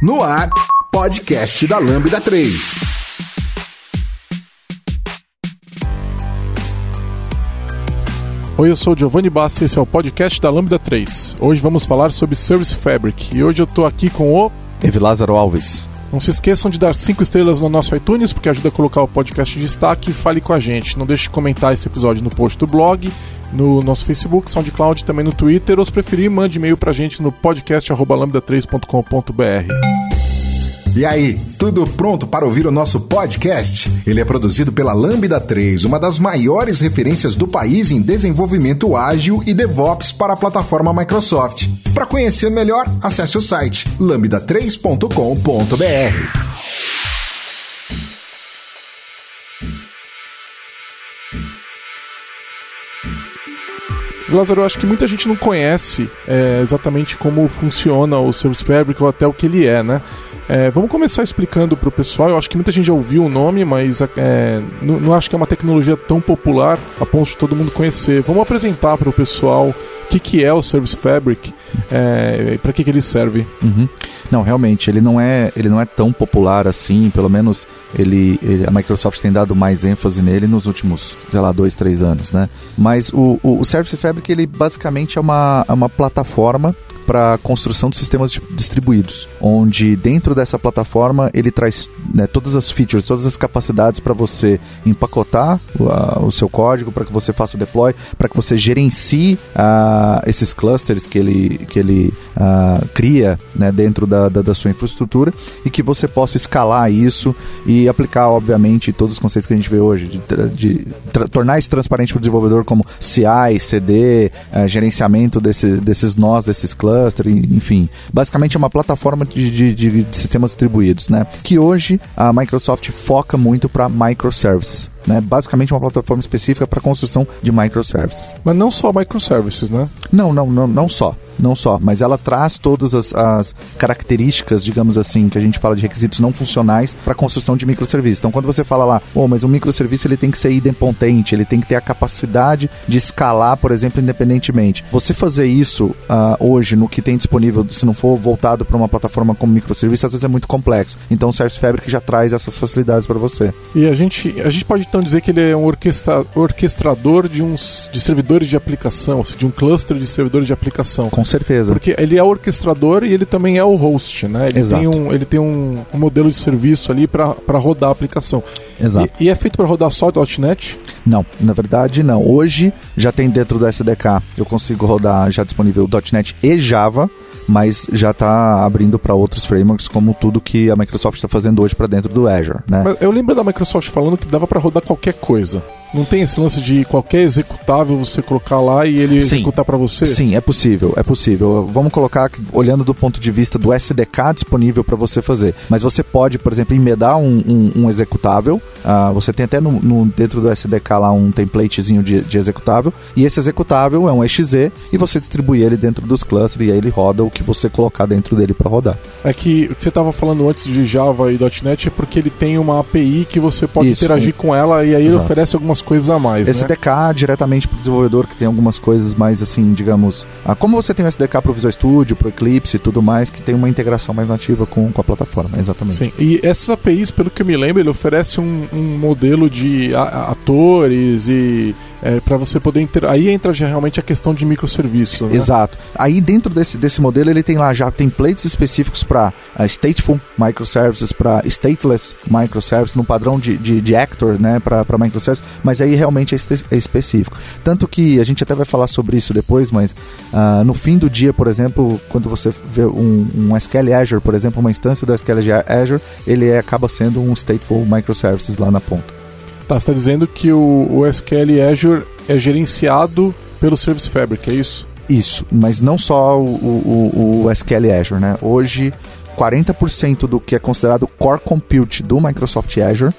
No ar, podcast da Lambda 3. Oi, eu sou o Giovanni Bassi e esse é o podcast da Lambda 3. Hoje vamos falar sobre Service Fabric e hoje eu tô aqui com o Evi Lázaro Alves. Não se esqueçam de dar 5 estrelas no nosso iTunes, porque ajuda a colocar o podcast em destaque e fale com a gente. Não deixe de comentar esse episódio no post do blog, no nosso Facebook, SoundCloud, também no Twitter, ou se preferir, mande e-mail pra gente no podcast.lambda3.com.br. E aí, tudo pronto para ouvir o nosso podcast? Ele é produzido pela Lambda 3, uma das maiores referências do país em desenvolvimento ágil e DevOps para a plataforma Microsoft. Para conhecer melhor, acesse o site lambda3.com.br. Lázaro, eu acho que muita gente não conhece é, exatamente como funciona o Service Fabric ou até o que ele é, né? É, vamos começar explicando para o pessoal. Eu acho que muita gente já ouviu o nome, mas é, não, não, acho que é uma tecnologia tão popular a ponto de todo mundo conhecer. Vamos apresentar para o pessoal que, que é o Service Fabric é, para que, que ele serve. Uhum. Não, realmente, ele não é, ele não é tão popular assim, pelo menos ele, ele, a Microsoft tem dado mais ênfase nele nos últimos, sei lá, dois, três anos, né? Mas o, o, o Service Fabric, ele basicamente é uma, é uma plataforma para construção de sistemas distribuídos, onde dentro dessa plataforma ele traz né, todas as features, todas as capacidades para você empacotar o, o seu código, para que você faça o deploy, para que você gerencie uh, esses clusters que ele, que ele cria né, dentro da, da, da, sua infraestrutura e que você possa escalar isso e aplicar, obviamente, todos os conceitos que a gente vê hoje, de, de tornar isso transparente para o desenvolvedor, como CI, CD, uh, gerenciamento desse, desses nós, desses clusters cluster, enfim. Basicamente é uma plataforma de, de, de sistemas distribuídos, né? Que hoje a Microsoft foca muito para microservices. Né? Basicamente uma plataforma específica para construção de microservices. Mas não só microservices, né? Não, não, não, não só. Não só, mas ela traz todas as, as características, digamos assim, que a gente fala de requisitos não funcionais para construção de microserviços. Então, quando você fala lá, oh, mas um microserviço ele tem que ser idempotente, ele tem que ter a capacidade de escalar, por exemplo, independentemente. Você fazer isso uh, hoje no que tem disponível, se não for voltado para uma plataforma como microserviço, às vezes é muito complexo. Então, o Service Fabric já traz essas facilidades para você. E a gente, a gente pode então dizer que ele é um orquestra, orquestrador de uns de servidores de aplicação, de um cluster de servidores de aplicação. Com certeza. Porque ele é orquestrador e ele também é o host, né? Ele Exato. tem um, ele tem um, um modelo de serviço ali para rodar a aplicação. Exato. E, e é feito para rodar só .NET? Não, na verdade não. Hoje já tem dentro do SDK, eu consigo rodar já disponível .NET e Java mas já está abrindo para outros frameworks, como tudo que a Microsoft está fazendo hoje para dentro do Azure. Né? Mas eu lembro da Microsoft falando que dava para rodar qualquer coisa. Não tem esse lance de qualquer executável você colocar lá e ele Sim. executar para você? Sim, é possível, é possível. Vamos colocar olhando do ponto de vista do SDK disponível para você fazer. Mas você pode, por exemplo, emendar um, um, um executável. Uh, você tem até no, no, dentro do SDK lá um templatezinho de, de, executável. E esse executável é um exe e você distribui ele dentro dos clusters e aí ele roda o que você colocar dentro dele para rodar. É que você estava falando antes de Java e .NET é porque ele tem uma API que você pode Isso, interagir um... com ela e aí Exato. ele oferece algumas algumas coisas a mais. SDK né? diretamente para o desenvolvedor, que tem algumas coisas mais assim, digamos. Ah, como você tem o SDK para o Visual Studio, para o Eclipse e tudo mais, que tem uma integração mais nativa com, com a plataforma, exatamente. Sim, e essas APIs, pelo que eu me lembro, ele oferece um, um modelo de atores e é, para você poder inter... aí entra já realmente a questão de microserviço. Né? Exato. Aí dentro desse, desse modelo ele tem lá já templates específicos para uh, stateful microservices, para stateless microservices no padrão de, de, de actor, né, para microservices, mas aí realmente é, é, específico. Tanto que a gente até vai falar sobre isso depois, mas uh, no fim do dia, por exemplo, quando você vê um, um SQL Azure, por exemplo, uma instância do SQL Azure, ele é, acaba sendo um stateful microservices lá na ponta. Tá, você está dizendo que o, o SQL Azure é gerenciado pelo Service Fabric, é isso? Isso, mas não só o, o, o SQL Azure, né? Hoje, 40% do que é considerado core compute do Microsoft Azure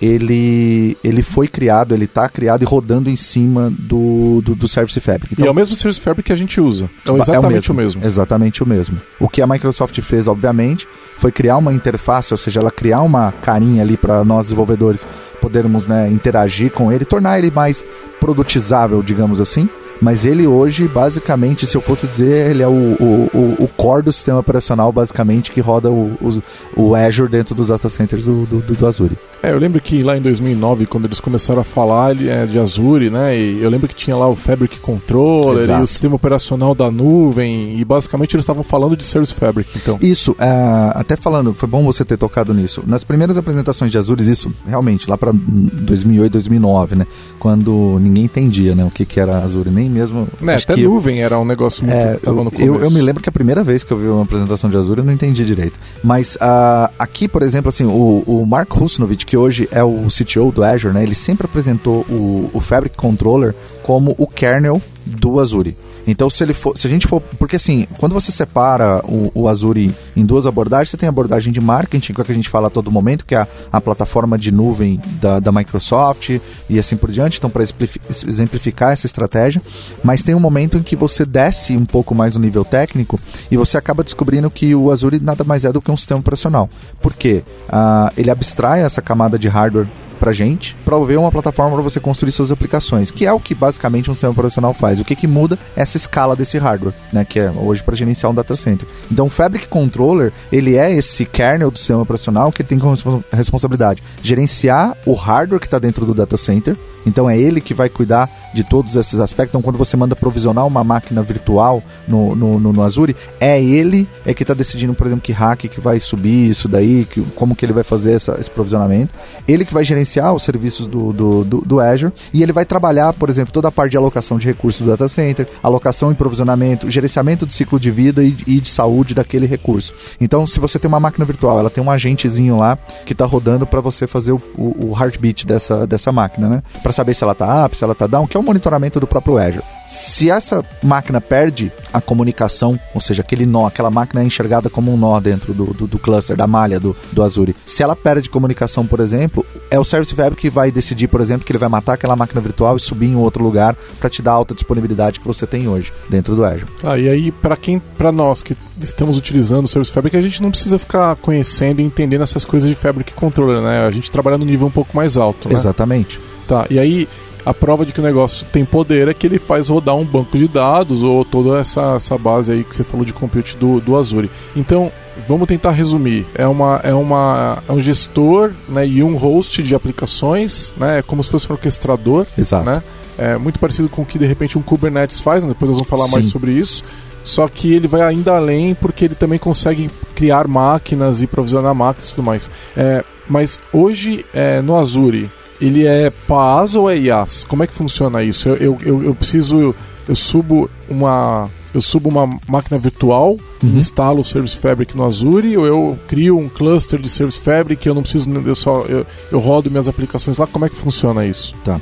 ele, ele foi criado, ele está criado e rodando em cima do, do, do Service Fabric. Então, e é o mesmo Service Fabric que a gente usa. Então, exatamente é o, mesmo, o mesmo. Exatamente o mesmo. O que a Microsoft fez, obviamente, foi criar uma interface, ou seja, ela criar uma carinha ali para nós desenvolvedores podermos né, interagir com ele, tornar ele mais produtizável, digamos assim mas ele hoje, basicamente, se eu fosse dizer, ele é o, o, o core do sistema operacional, basicamente, que roda o, o, o Azure dentro dos data centers do, do, do Azure. É, eu lembro que lá em 2009, quando eles começaram a falar é, de Azure, né, e eu lembro que tinha lá o Fabric Controller Exato. e o sistema operacional da nuvem, e basicamente eles estavam falando de Service Fabric, então. Isso, é, até falando, foi bom você ter tocado nisso. Nas primeiras apresentações de Azure, isso, realmente, lá para 2008, 2009, né, quando ninguém entendia, né, o que, que era Azure, nem mesmo... Né, até nuvem eu, era um negócio muito... É, eu, eu, eu, me lembro que a primeira vez que eu vi uma apresentação de Azure, eu não entendi direito. Mas uh, aqui, por exemplo, assim, o, o Mark Husnovich, que hoje é o CTO do Azure, né, ele sempre apresentou o, o Fabric Controller como o kernel do Azure. Então, se ele for, se a gente for, porque assim, quando você separa o, o Azure em duas abordagens, você tem a abordagem de marketing, que é o que a gente fala a todo momento, que é a, a plataforma de nuvem da, da Microsoft e assim por diante. Então, para exemplificar essa estratégia, mas tem um momento em que você desce um pouco mais no nível técnico e você acaba descobrindo que o Azure nada mais é do que um sistema operacional. Por quê? Ah, ele abstrai essa camada de hardware pra gente, prover uma plataforma para você construir suas aplicações, que é o que basicamente um sistema operacional faz. O que, que muda é essa escala desse hardware, né, que é hoje para gerenciar um data center. Então, o Fabric Controller, ele é esse kernel do sistema operacional que tem como responsabilidade gerenciar o hardware que está dentro do data center. Então, é ele que vai cuidar de todos esses aspectos. Então, quando você manda provisionar uma máquina virtual no, no, no, no Azure, é ele é que está decidindo, por exemplo, que hack que vai subir isso daí, que, como que ele vai fazer essa, esse provisionamento. Ele que vai gerenciar gerenciar os serviços do, do, do, do, Azure e ele vai trabalhar, por exemplo, toda a parte de alocação de recursos do data center, alocação e provisionamento, gerenciamento do ciclo de vida e, e de saúde daquele recurso. Então, se você tem uma máquina virtual, ela tem um agentezinho lá que está rodando para você fazer o, o, o, heartbeat dessa, dessa máquina, né? Para saber se ela está up, se ela está down, que é o um monitoramento do próprio Azure. Se essa máquina perde a comunicação, ou seja, aquele nó, aquela máquina é enxergada como um nó dentro do, do, do cluster, da malha do, do Azure. Se ela perde comunicação, por exemplo, é o Service Fabric que vai decidir, por exemplo, que ele vai matar aquela máquina virtual e subir em outro lugar para te dar a alta disponibilidade que você tem hoje dentro do Azure. Ah, e aí para quem, para nós que estamos utilizando o Service Fabric, a gente não precisa ficar conhecendo e entendendo essas coisas de Fabric Controller, né? A gente trabalha no nível um pouco mais alto, né? Exatamente. Tá, e aí a prova de que o negócio tem poder é que ele faz rodar um banco de dados ou toda essa, essa base aí que você falou de compute do, do Azure. Então, vamos tentar resumir. É, uma, é, uma, é um gestor né, e um host de aplicações, né, é como se fosse um orquestrador. Exato. Né? É muito parecido com o que de repente um Kubernetes faz, né? depois nós vamos falar Sim. mais sobre isso. Só que ele vai ainda além porque ele também consegue criar máquinas e provisionar máquinas e tudo mais. É, mas hoje, é, no Azure, ele é PaaS ou é IaaS? Como é que funciona isso? Eu, eu, eu, eu preciso. Eu subo uma. Eu subo uma máquina virtual, uhum. instalo o Service Fabric no Azure, ou eu crio um cluster de Service Fabric, eu não preciso, eu só eu, eu rodo minhas aplicações lá. Como é que funciona isso? Tá.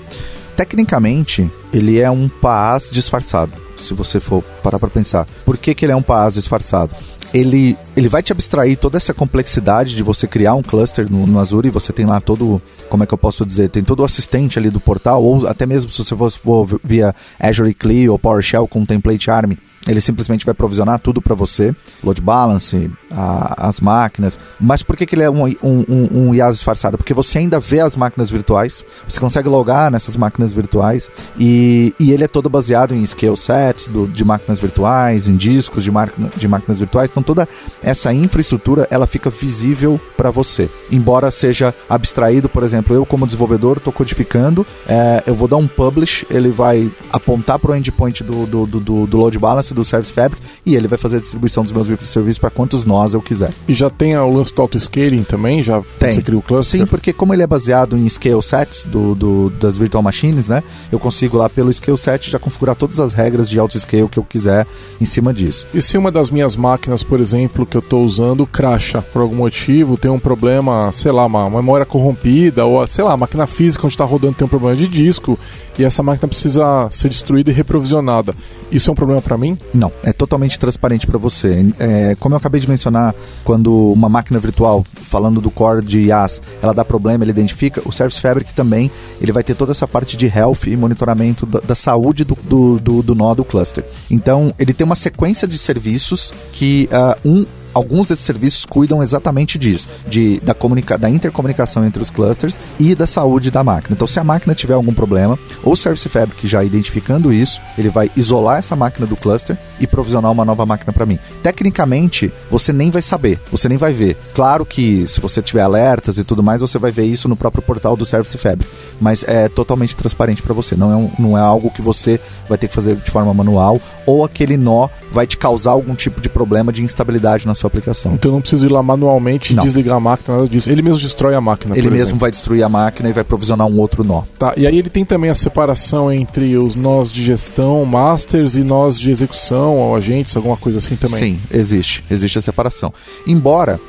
Tecnicamente, ele é um PaaS disfarçado, se você for parar para pensar. Por que, que ele é um PaaS disfarçado? ele, ele vai te abstrair toda essa complexidade de você criar um cluster no, no, Azure e você tem lá todo, como é que eu posso dizer, tem todo o assistente ali do portal, ou até mesmo se você for, for via Azure CLI ou PowerShell com Template Arm, ele simplesmente vai provisionar tudo para você, load balance, a, as máquinas. Mas por que, que ele é um, um, um, um IaaS disfarçado? Porque você ainda vê as máquinas virtuais, você consegue logar nessas máquinas virtuais e, e ele é todo baseado em scale sets do, de máquinas virtuais, em discos de, máquina, de máquinas virtuais. Então toda essa infraestrutura ela fica visível para você. Embora seja abstraído, por exemplo, eu como desenvolvedor estou codificando, é, eu vou dar um publish, ele vai apontar para o endpoint do, do, do, do load balance do Service Fabric e ele vai fazer a distribuição dos meus microserviços para quantos nós eu quiser. E já tem o lance do auto-scaling também? Já tem. você cria o cluster? Sim, porque como ele é baseado em scale sets do, do, das virtual machines, né? Eu consigo lá pelo scale set já configurar todas as regras de auto-scale que eu quiser em cima disso. E se uma das minhas máquinas, por exemplo, que eu estou usando, cracha por algum motivo, tem um problema, sei lá, uma memória corrompida, ou sei lá, a máquina física onde está rodando tem um problema de disco, e essa máquina precisa ser destruída e reprovisionada. Isso é um problema para mim? Não, é totalmente transparente para você. É, como eu acabei de mencionar, quando uma máquina virtual, falando do core de IaaS, ela dá problema, ele identifica, o Service Fabric também, ele vai ter toda essa parte de health e monitoramento da, da saúde do, do, do, do nó do cluster. Então, ele tem uma sequência de serviços que uh, um alguns desses serviços cuidam exatamente disso, de, da, comunica da intercomunicação entre os clusters e da saúde da máquina. Então, se a máquina tiver algum problema, o Service Fabric já identificando isso, ele vai isolar essa máquina do cluster e provisionar uma nova máquina para mim. Tecnicamente, você nem vai saber, você nem vai ver. Claro que se você tiver alertas e tudo mais, você vai ver isso no próprio portal do Service Fabric, mas é totalmente transparente para você. Não é, um, não é algo que você vai ter que fazer de forma manual ou aquele nó vai te causar algum tipo de problema de instabilidade na sua aplicação. Então não precisa ir lá manualmente não. desligar a máquina, nada disso. Ele mesmo destrói a máquina. Ele mesmo exemplo. vai destruir a máquina e vai provisionar um outro nó. Tá, e aí ele tem também a separação entre os nós de gestão, masters e nós de execução, ou agentes, alguma coisa assim também. Sim, existe. Existe a separação. Embora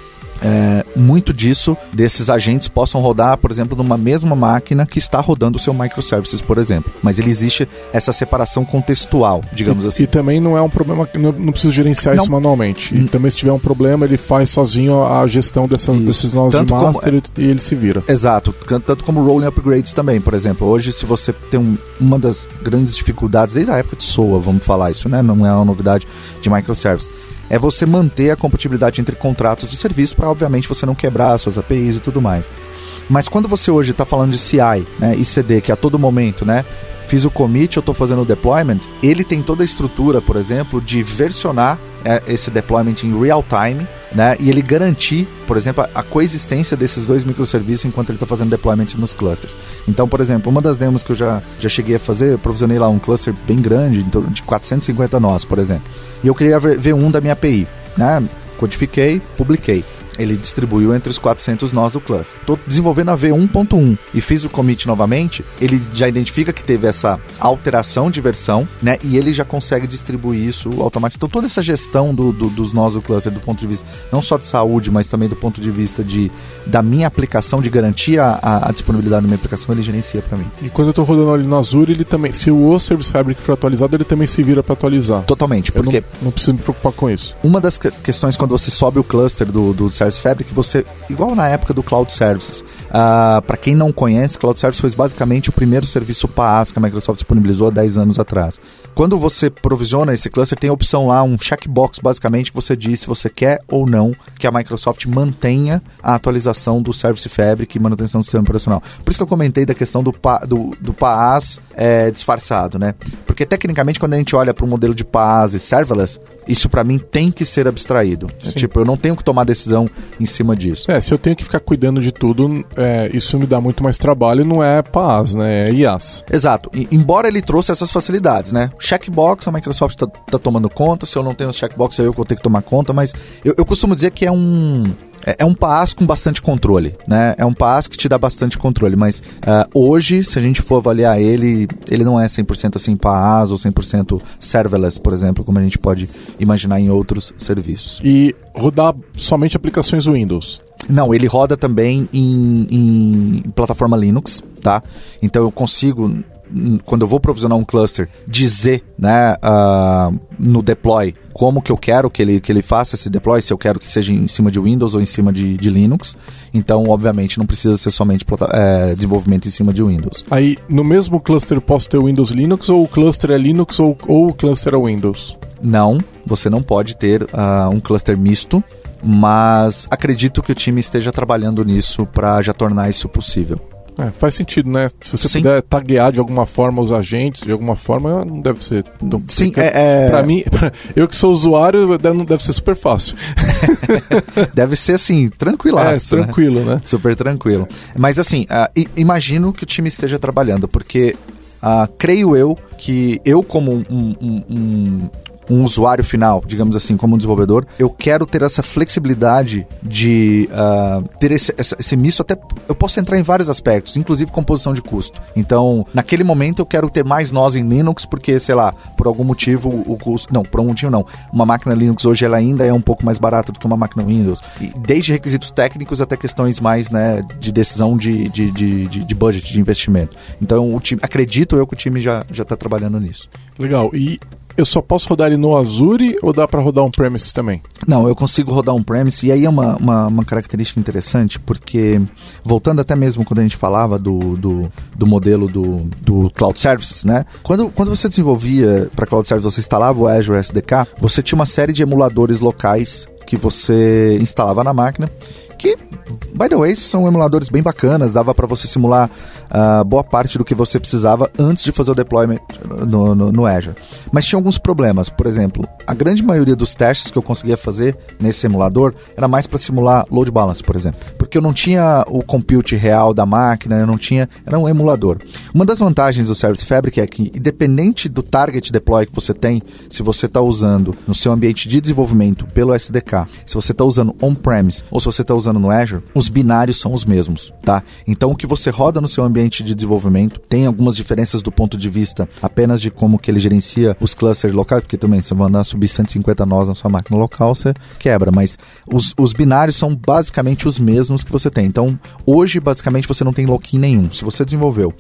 é, muito disso, desses agentes possam rodar, por exemplo, numa mesma máquina que está rodando o seu microservices, por exemplo. Mas ele existe essa separação contextual, digamos e, assim. E também não é um problema que não, não precisa gerenciar não. isso manualmente. E hum. também se tiver um problema, ele faz sozinho a gestão dessas, desses nós tanto de master como, e ele se vira. Exato, tanto como rolling upgrades também, por exemplo. Hoje, se você tem um, uma das grandes dificuldades, desde a época de SOA, vamos falar isso, né? Não é uma novidade de microservices é você manter a compatibilidade entre contratos de serviço para, obviamente, você não quebrar suas APIs e tudo mais. Mas quando você hoje está falando de CI né, e CD, que a todo momento, né? Fiz o commit, eu estou fazendo o deployment, ele tem toda a estrutura, por exemplo, de versionar esse deployment em real time, né? E ele garantir, por exemplo, a, coexistência desses dois microserviços enquanto ele está fazendo deployment nos clusters. Então, por exemplo, uma das demos que eu já, já cheguei a fazer, eu provisionei lá um cluster bem grande, em torno de 450 nós, por exemplo. E eu queria ver um da minha API, né? Codifiquei, publiquei ele distribuiu entre os 400 nós do cluster. Estou desenvolvendo a V1.1 e fiz o commit novamente, ele já identifica que teve essa alteração de versão, né? E ele já consegue distribuir isso automaticamente. Então toda essa gestão do, do, dos nós do cluster do ponto de vista não só de saúde, mas também do ponto de vista de da minha aplicação, de garantir a, a, disponibilidade da minha aplicação, ele gerencia para mim. E quando eu estou rodando ali no Azure, ele também, se o Service Fabric for atualizado, ele também se vira para atualizar. Totalmente, porque não, não preciso me preocupar com isso. Uma das questões quando você sobe o cluster do, do Service Fabric, você, igual na época do Cloud Services, uh, ah, para quem não conhece, Cloud Services foi basicamente o primeiro serviço PaaS que a Microsoft disponibilizou há 10 anos atrás. Quando você provisiona esse cluster, tem a opção lá, um checkbox basicamente, que você diz se você quer ou não que a Microsoft mantenha a atualização do Service Fabric e manutenção do sistema operacional. Por isso que eu comentei da questão do, pa, do, do PaaS é, disfarçado, né? Porque tecnicamente, quando a gente olha para o modelo de PaaS e serverless, isso para mim tem que ser abstraído. É, tipo, eu não tenho que tomar decisão em cima disso. É, se eu tenho que ficar cuidando de tudo, é, isso me dá muito mais trabalho e não é PaaS, né? É IaaS. Exato. E, embora ele trouxe essas facilidades, né? Checkbox, a Microsoft está tá tomando conta. Se eu não tenho checkbox, eu vou ter que tomar conta. Mas eu, eu costumo dizer que é um é, é um PaaS com bastante controle, né? É um PaaS que te dá bastante controle, mas uh, hoje, se a gente for avaliar ele, ele não é 100% assim PaaS ou 100% serverless, por exemplo, como a gente pode imaginar em outros serviços. E rodar somente aplicações Windows? Não, ele roda também em, em plataforma Linux, tá? Então eu consigo quando eu vou provisionar um cluster, dizer né, uh, no deploy como que eu quero que ele, que ele faça esse deploy, se eu quero que seja em cima de Windows ou em cima de, de Linux. Então, obviamente, não precisa ser somente é, desenvolvimento em cima de Windows. Aí, no mesmo cluster posso ter Windows Linux, ou o cluster é Linux, ou, ou o cluster é Windows? Não, você não pode ter uh, um cluster misto, mas acredito que o time esteja trabalhando nisso para já tornar isso possível. É, faz sentido, né? Se você Sim. puder taguear de alguma forma os agentes, de alguma forma, não deve ser. Sim, é, é... Pra mim, eu que sou usuário, não deve ser super fácil. deve ser assim, tranquilaço. É, tranquilo, né? né? Super tranquilo. Mas assim, uh, imagino que o time esteja trabalhando, porque Uh, creio eu que eu, como um, um, um, um usuário final, digamos assim, como um desenvolvedor, eu quero ter essa flexibilidade de uh, ter esse, esse misto até. Eu posso entrar em vários aspectos, inclusive composição de custo. Então, naquele momento eu quero ter mais nós em Linux, porque, sei lá, por algum motivo o custo. Não, por algum motivo não. Uma máquina Linux hoje ela ainda é um pouco mais barata do que uma máquina Windows. E desde requisitos técnicos até questões mais né, de decisão de, de, de, de, de budget, de investimento. Então, o time, acredito eu que o time já está trabalhando nisso. Legal. E eu só posso rodar ele no Azure ou dá para rodar um premise também? Não, eu consigo rodar um premise e aí é uma, uma, uma, característica interessante porque, voltando até mesmo quando a gente falava do, do, do modelo do, do Cloud Services, né? Quando, quando você desenvolvia para Cloud Services, você instalava o Azure SDK, você tinha uma série de emuladores locais que você instalava na máquina, que By the way, são emuladores bem bacanas, dava para você simular uh, boa parte do que você precisava antes de fazer o deployment no, no, no, Azure. Mas tinha alguns problemas, por exemplo, a grande maioria dos testes que eu conseguia fazer nesse emulador era mais para simular load balance, por exemplo, porque eu não tinha o compute real da máquina, eu não tinha, era um emulador. Uma das vantagens do Service Fabric é que, independente do target deploy que você tem, se você está usando no seu ambiente de desenvolvimento pelo SDK, se você está usando on-premise ou se você está usando no Azure, os binários são os mesmos, tá? Então o que você roda no seu ambiente de desenvolvimento tem algumas diferenças do ponto de vista apenas de como que ele gerencia os clusters locais, porque também você vai andar subir 150 nós na sua máquina local, você quebra, mas os, os binários são basicamente os mesmos que você tem. Então, hoje basicamente você não tem lock-in nenhum. Se você desenvolveu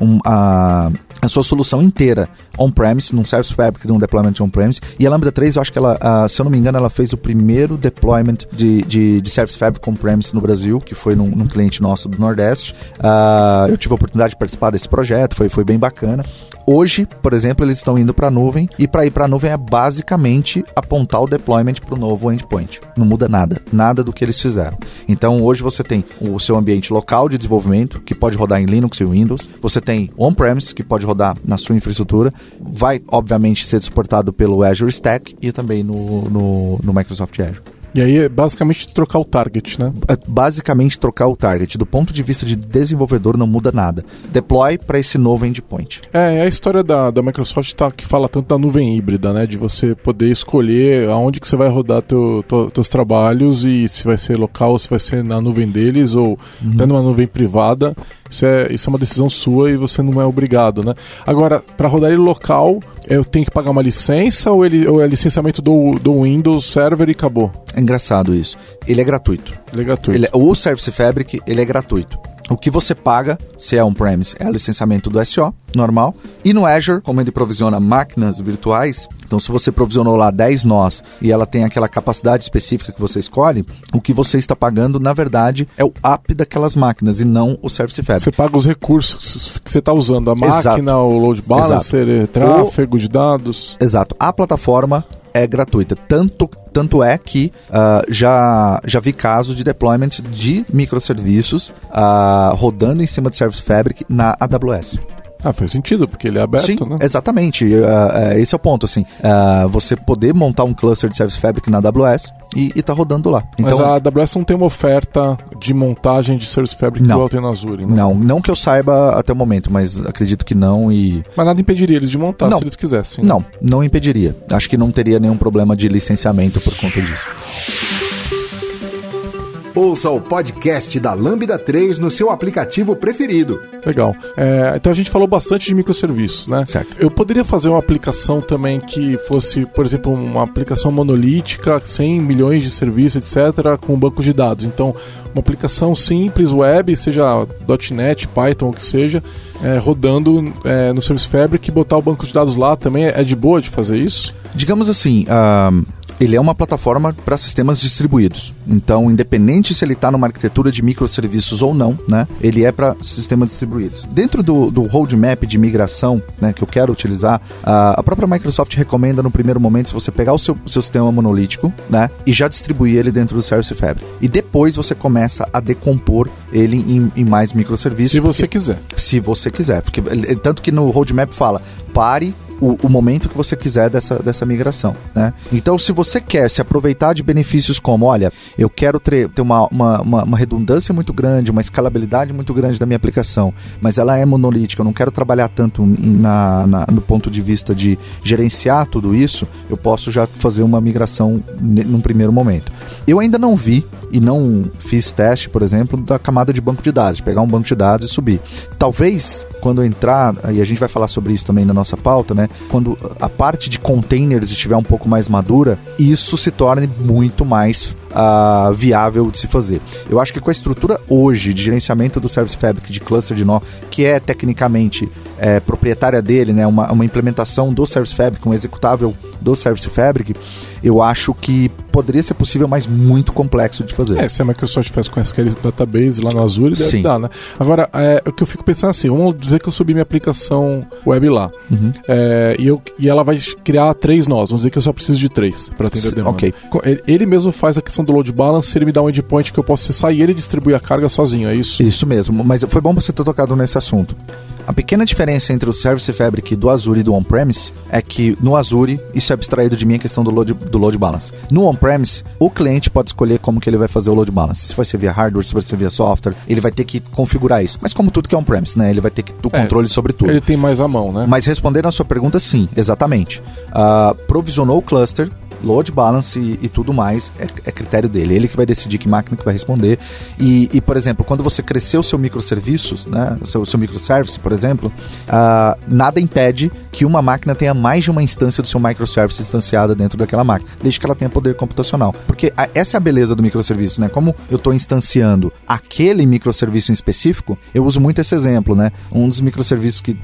um, a, a sua solução inteira on-premise, num Service Fabric, num deployment on-premise. E a Lambda 3, eu acho que ela, uh, se eu não me engano, ela fez o primeiro deployment de, de, de Service Fabric on-premise no Brasil, que foi num, num cliente nosso do Nordeste. Uh, eu tive a oportunidade de participar desse projeto, foi, foi bem bacana. Hoje, por exemplo, eles estão indo para a nuvem e para ir para a nuvem é basicamente apontar o deployment para o novo endpoint. Não muda nada, nada do que eles fizeram. Então, hoje você tem o seu ambiente local de desenvolvimento, que pode rodar em Linux e Windows. Você tem on-premise, que pode rodar na sua infraestrutura. Vai, obviamente, ser suportado pelo Azure Stack e também no, no, no Microsoft Azure. E aí é basicamente trocar o target, né? É basicamente trocar o target. Do ponto de vista de desenvolvedor, não muda nada. Deploy para esse novo endpoint. É, a história da, da Microsoft tá, que fala tanto da nuvem híbrida, né? De você poder escolher aonde que você vai rodar teu, teu, teus trabalhos e se vai ser local se vai ser na nuvem deles ou uhum. até numa nuvem privada. Isso é, isso é uma decisão sua e você não é obrigado, né? Agora, para rodar ele local, eu tenho que pagar uma licença ou, ele, ou é licenciamento do, do Windows Server e acabou? É engraçado isso. Ele é gratuito. Ele é gratuito. Ele é, o Service Fabric, ele é gratuito. O que você paga, se é on-premise, é o licenciamento do SO, normal. E no Azure, como ele provisiona máquinas virtuais, então se você provisionou lá 10 nós e ela tem aquela capacidade específica que você escolhe, o que você está pagando, na verdade, é o app daquelas máquinas e não o Service Fabric. Você paga os recursos que você está usando, a máquina, Exato. o load balancer, Exato. tráfego o... de dados. Exato. A plataforma é gratuita. Tanto, tanto é que uh, já, já vi casos de deployment de microserviços uh, rodando em cima de Service Fabric na AWS. Ah, faz sentido, porque ele é aberto, Sim, né? Exatamente. Uh, esse é o ponto, assim. Você poder montar um cluster de Service Fabric na AWS e, e tá rodando lá. Então, Mas a AWS não tem uma oferta de montagem de Service Fabric não, igual tem na Azure, né? Não, não que eu saiba até o momento, mas acredito que não e... Mas nada impediria eles de montar não, se eles quisessem. Né? Não, não impediria. Acho que não teria nenhum problema de licenciamento por conta disso. Ouça o podcast da Lambda 3 no seu aplicativo preferido. Legal. É, então a gente falou bastante de microserviços, né? Certo. Eu poderia fazer uma aplicação também que fosse, por exemplo, uma aplicação monolítica, 100 milhões de serviços, etc., com um banco de dados. Então, uma aplicação simples, web, seja .NET, Python, o que seja, é, rodando é, no Service Fabric e botar o banco de dados lá também. É de boa de fazer isso? Digamos assim, uh, ele é uma plataforma para sistemas distribuídos. Então, independente se ele está numa arquitetura de microserviços ou não, né, ele é para sistemas distribuídos. Dentro do, do roadmap de migração né, que eu quero utilizar, a, a própria Microsoft recomenda no primeiro momento se você pegar o seu, seu sistema monolítico né, e já distribuir ele dentro do Service Fabric. E depois você começa a decompor ele em, em mais microserviços. Se você quiser. Se você quiser. Porque, tanto que no roadmap fala, pare o, o, momento que você quiser dessa, dessa migração. Né? Então, se você quer se aproveitar de benefícios como, olha, eu quero ter, ter uma, uma, uma, uma, redundância muito grande, uma escalabilidade muito grande da minha aplicação, mas ela é monolítica, eu não quero trabalhar tanto na, na, no ponto de vista de gerenciar tudo isso, eu posso já fazer uma migração num primeiro momento. Eu ainda não vi e não fiz teste, por exemplo, da camada de banco de dados, pegar um banco de dados e subir. Talvez quando entrar, e a gente vai falar sobre isso também na nossa pauta, né? Quando a parte de containers estiver um pouco mais madura, isso se torne muito mais uh, viável de se fazer. Eu acho que com a estrutura hoje de gerenciamento do Service Fabric de cluster de nó, que é tecnicamente é, proprietária dele, né, uma, uma implementação do Service Fabric, um executável do Service Fabric, eu acho que poderia ser possível, mas muito complexo de fazer. É, se a Microsoft faz com SQL Database lá no Azure, deve Sim. dar, né? Agora, é, o que eu fico pensando assim, vamos dizer que eu subi minha aplicação web lá, uhum. é, e, eu, e ela vai criar três nós, vamos dizer que eu só preciso de três para atender a demanda. Ok. Ele mesmo faz a questão do load balance, ele me dá um endpoint que eu posso acessar e ele distribui a carga sozinho, é isso? Isso mesmo, mas foi bom você ter tocado nesse assunto. A pequena diferença entre o Service Fabric do Azure e do On-Premise é que no Azure, isso é abstraído de mim a questão do load, do load balance. No On-Premise, o cliente pode escolher como que ele vai fazer o load balance. Se vai ser via hardware, se vai ser via software, ele vai ter que configurar isso. Mas como tudo que é On-Premise, né? Ele vai ter que o é, controle sobre tudo. Ele tem mais a mão, né? Mas respondendo a sua pergunta, sim, exatamente. Uh, provisionou o cluster, load balance e, e tudo mais é, é, critério dele. Ele que vai decidir que máquina que vai responder. E, e por exemplo, quando você cresceu o seu microserviços, né, o seu, seu microservice, por exemplo, uh, nada impede que uma máquina tenha mais de uma instância do seu microservice instanciada dentro daquela máquina, desde que ela tenha poder computacional. Porque a, essa é a beleza do microserviço, né? Como eu estou instanciando aquele microserviço em específico, eu uso muito esse exemplo, né? Um dos microserviços que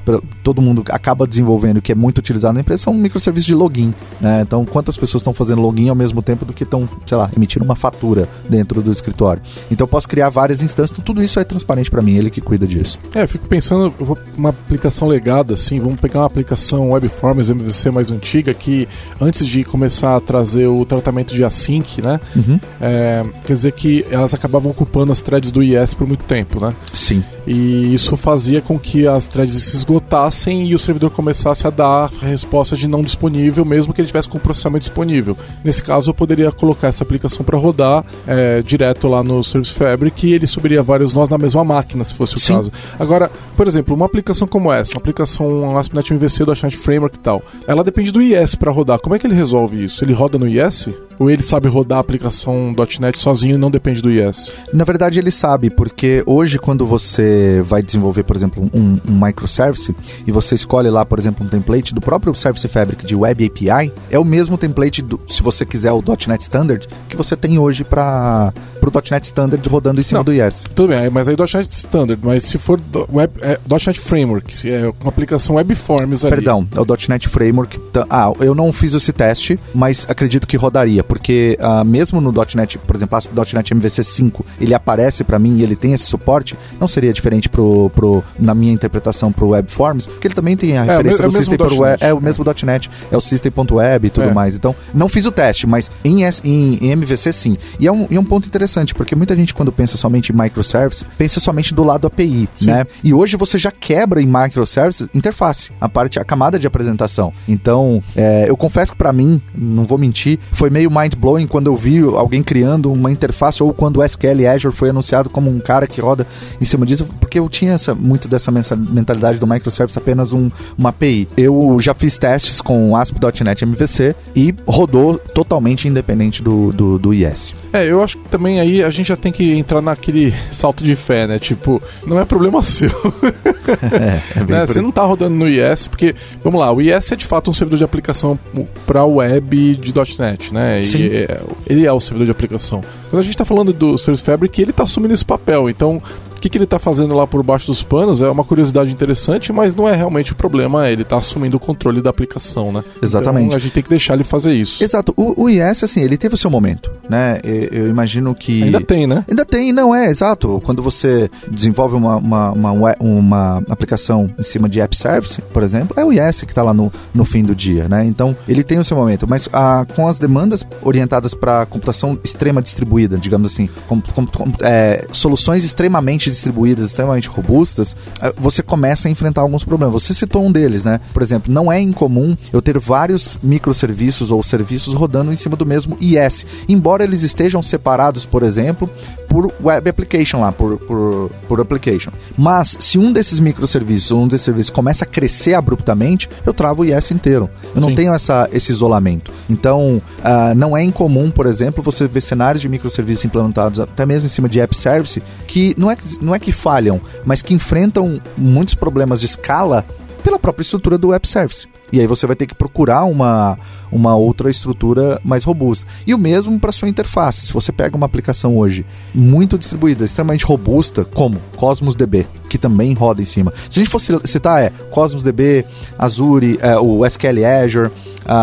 todo mundo acaba desenvolvendo, que é muito utilizado na empresa, são um microserviço de login. Né? Então, quantas pessoas estão fazendo login ao mesmo tempo do que estão, sei lá, emitindo uma fatura dentro do escritório. Então eu posso criar várias instâncias, então tudo isso é transparente para mim, ele que cuida disso. É, eu fico pensando, eu vou uma aplicação legada assim, vamos pegar uma aplicação Webforms MVC mais antiga que antes de começar a trazer o tratamento de async, né? Uhum. É, quer dizer que elas acabavam ocupando as threads do IS por muito tempo, né? Sim. E isso fazia com que as threads se esgotassem e o servidor começasse a dar a resposta de não disponível, mesmo que ele tivesse com o processamento disponível. Nesse caso, eu poderia colocar essa aplicação para rodar é, direto lá no Service Fabric e ele subiria vários nós na mesma máquina, se fosse o Sim. caso. Agora, por exemplo, uma aplicação como essa, uma aplicação ASP.NET MVC do .NET Framework e tal, ela depende do IS para rodar. Como é que ele resolve isso? Ele roda no IS? Ou ele sabe rodar a aplicação .NET sozinho e não depende do IS? Na verdade, ele sabe, porque hoje quando você vai desenvolver, por exemplo, um, um microservice e você escolhe lá, por exemplo, um template do próprio Service Fabric de Web API, é o mesmo template, do, se você quiser, o .NET Standard, que você tem hoje para o .NET Standard rodando em cima não, do IS. Tudo bem, mas aí .NET Standard, mas se for do, web, é, .NET Framework, é uma aplicação Web Forms ali. Perdão, é o .NET Framework. Ah, eu não fiz esse teste, mas acredito que rodaria porque uh, mesmo no .NET, por exemplo, ASP.NET MVC5, ele aparece para mim e ele tem esse suporte, não seria diferente pro, pro, na minha interpretação pro Webforms, porque ele também tem a é, referência é, do System do web, é o mesmo .NET, é o System.web e tudo é. mais. Então, não fiz o teste, mas em, em, em MVC sim. E é, um, e é um ponto interessante, porque muita gente quando pensa somente em microservice, pensa somente do lado API, sim. né? E hoje você já quebra em microservices interface, a parte, a camada de apresentação. Então, é, eu confesso que para mim, não vou mentir, foi meio mind-blowing quando eu vi alguém criando uma interface ou quando o SQL Azure foi anunciado como um cara que roda em cima disso, porque eu tinha essa, muito dessa mentalidade do microservice apenas um, uma API. Eu já fiz testes com ASP.NET MVC e rodou totalmente independente do, do, do IS. É, eu acho que também aí a gente já tem que entrar naquele salto de fé, né? Tipo, não é problema seu. é, é né? Você não tá rodando no IS, porque, vamos lá, o IS é de fato um servidor de aplicação para web de .NET, né? E Sim. É, ele é o servidor de aplicação. Quando a gente está falando do Service Fabric, ele está assumindo esse papel. Então, que, que ele está fazendo lá por baixo dos panos é uma curiosidade interessante, mas não é realmente o problema, ele está assumindo o controle da aplicação, né? Exatamente. Então a gente tem que deixar ele fazer isso. Exato. O, o IS, assim, ele teve o seu momento, né? Eu, eu, imagino que... Ainda tem, né? Ainda tem, não é, exato. Quando você desenvolve uma, uma, uma, uma aplicação em cima de App Service, por exemplo, é o IS que está lá no, no fim do dia, né? Então, ele tem o seu momento, mas a, com as demandas orientadas para computação extrema distribuída, digamos assim, com, com, com é, soluções extremamente distribuídas, extremamente robustas, eh, você começa a enfrentar alguns problemas. Você citou um deles, né? Por exemplo, não é incomum eu ter vários microserviços ou serviços rodando em cima do mesmo IS, embora eles estejam separados, por exemplo, por web application lá, por, por, por application. Mas se um desses microserviços ou um desses serviços começa a crescer abruptamente, eu travo o IS inteiro. Eu não Sim. tenho essa, esse isolamento. Então, uh, não é incomum, por exemplo, você ver cenários de microserviços implementados até mesmo em cima de app service que não é, não é que falham, mas que enfrentam muitos problemas de escala pela própria estrutura do web service. E aí você vai ter que procurar uma, uma outra estrutura mais robusta. E o mesmo para sua interface. Se você pega uma aplicação hoje muito distribuída, extremamente robusta, como Cosmos DB, que também roda em cima. Se a gente fosse citar, é Cosmos DB, Azure, é, o SQL Azure,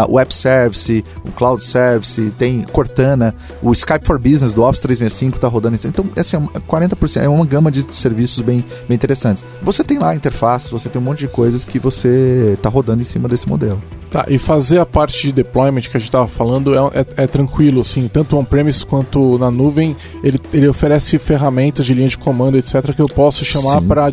o Web Service, o Cloud Service, tem Cortana, o Skype for Business do Office 365 está rodando. Então, assim, 40% é uma gama de serviços bem, bem interessantes. Você tem lá interface, você tem um monte de coisas que você está rodando em cima desse modelo. Tá, e fazer a parte de deployment que a gente estava falando é, é, é, tranquilo, assim, tanto on-premise quanto na nuvem, ele, ele oferece ferramentas de linha de comando, etc., que eu posso chamar para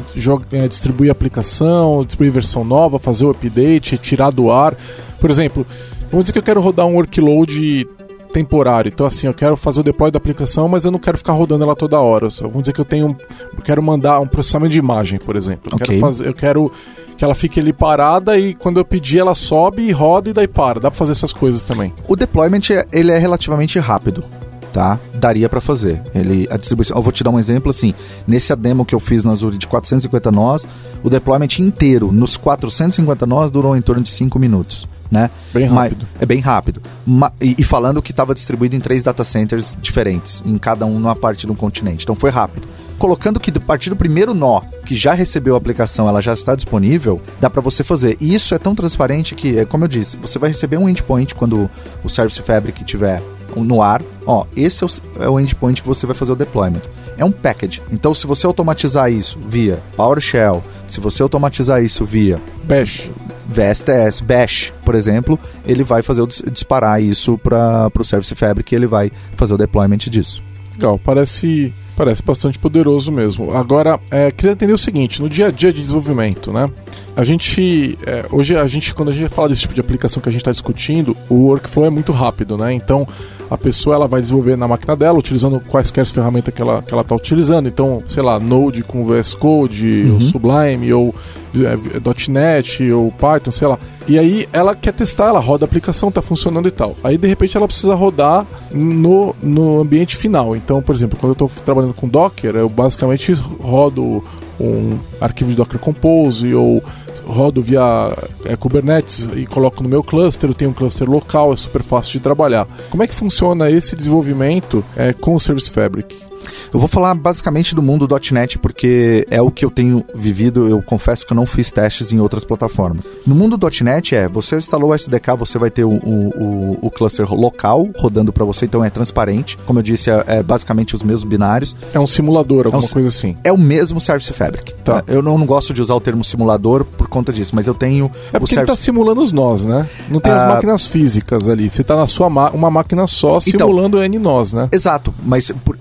é, distribuir aplicação, distribuir versão nova, fazer o update, tirar do ar. Por exemplo, vamos dizer que eu quero rodar um workload temporário. Então, assim, eu quero fazer o deploy da aplicação, mas eu não quero ficar rodando ela toda hora. Vamos dizer que eu tenho. Eu quero mandar um processamento de imagem, por exemplo. Eu okay. quero fazer. Eu quero que ela fique ali parada e quando eu pedir ela sobe e roda e daí para. Dá para fazer essas coisas também. O deployment ele é relativamente rápido. Tá? Daria para fazer. Ele a distribuição, eu vou te dar um exemplo assim, nesse demo que eu fiz no Azure de 450 nós, o deployment inteiro nos 450 nós durou em torno de 5 minutos. Né? Bem rápido. Mas, é bem rápido. Ma, e, e, falando que estava distribuído em três data centers diferentes, em cada um numa parte de um continente. Então foi rápido colocando que a partir do primeiro nó que já recebeu a aplicação, ela já está disponível, dá para você fazer. E isso é tão transparente que, é como eu disse, você vai receber um endpoint quando o Service Fabric estiver no ar. Ó, esse é o, é o endpoint que você vai fazer o deployment. É um package. Então, se você automatizar isso via PowerShell, se você automatizar isso via Bash, VSTS, Bash, por exemplo, ele vai fazer o disparar isso para o Service Fabric e ele vai fazer o deployment disso. Legal, parece Parece bastante poderoso mesmo. Agora, é, queria entender o seguinte: no dia a dia de desenvolvimento, né? A gente. É, hoje, a gente, quando a gente fala desse tipo de aplicação que a gente está discutindo, o workflow é muito rápido, né? Então, a pessoa ela vai desenvolver na máquina dela, utilizando quaisquer ferramentas que ela está utilizando. Então, sei lá, Node com VS Code, uhum. ou Sublime, ou é, .NET, ou Python, sei lá. E aí ela quer testar, ela roda a aplicação, está funcionando e tal. Aí, de repente, ela precisa rodar no, no ambiente final. Então, por exemplo, quando eu estou trabalhando com Docker, eu basicamente rodo um arquivo de Docker Compose ou rodo via é, Kubernetes e coloco no meu cluster, eu tenho um cluster local, é super fácil de trabalhar. Como é que funciona esse desenvolvimento é, com o Service Fabric? Eu vou falar basicamente do mundo .NET porque é o que eu tenho vivido. Eu confesso que eu não fiz testes em outras plataformas. No mundo .NET é, você instalou o SDK, você vai ter o, o, o cluster local rodando para você, então é transparente. Como eu disse, é, é, basicamente os mesmos binários. É um simulador, alguma é um, coisa assim. É o mesmo Service Fabric. Tá. Eu não, não, gosto de usar o termo simulador por conta disso, mas eu tenho. É porque o service... ele tá simulando os nós, né? Não tem ah, as máquinas físicas ali. Você tá na sua uma máquina só então, simulando então, N nós, né? Exato, mas por,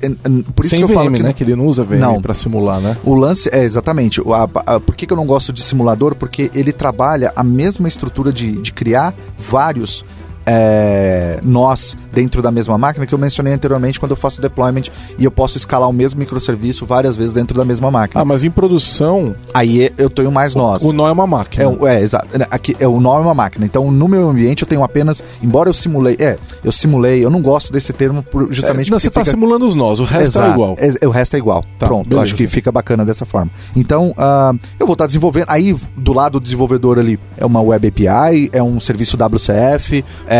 por isso Sem que eu VM, falo que né? Que ele não usa VM para simular, né? O lance é exatamente. A, a, por que, que eu não gosto de simulador? Porque ele trabalha a mesma estrutura de, de criar vários é, nós dentro da mesma máquina que eu mencionei anteriormente quando eu faço deployment e eu posso escalar o mesmo microserviço várias vezes dentro da mesma máquina. Ah, mas em produção. Aí eu tenho mais nós. O, o nó é uma máquina. É, é exato. Aqui, é, o nó é uma máquina. Então no meu ambiente eu tenho apenas. Embora eu simulei. É, eu simulei, eu não gosto desse termo por, justamente é, não, você está fica... simulando os nós, o resto é exato, é igual. É, o resto é igual. Tá, Pronto, beleza. eu acho que fica bacana dessa forma. Então, uh, eu vou estar desenvolvendo. Aí, do lado do desenvolvedor ali, é uma web API, é um serviço WCF, é.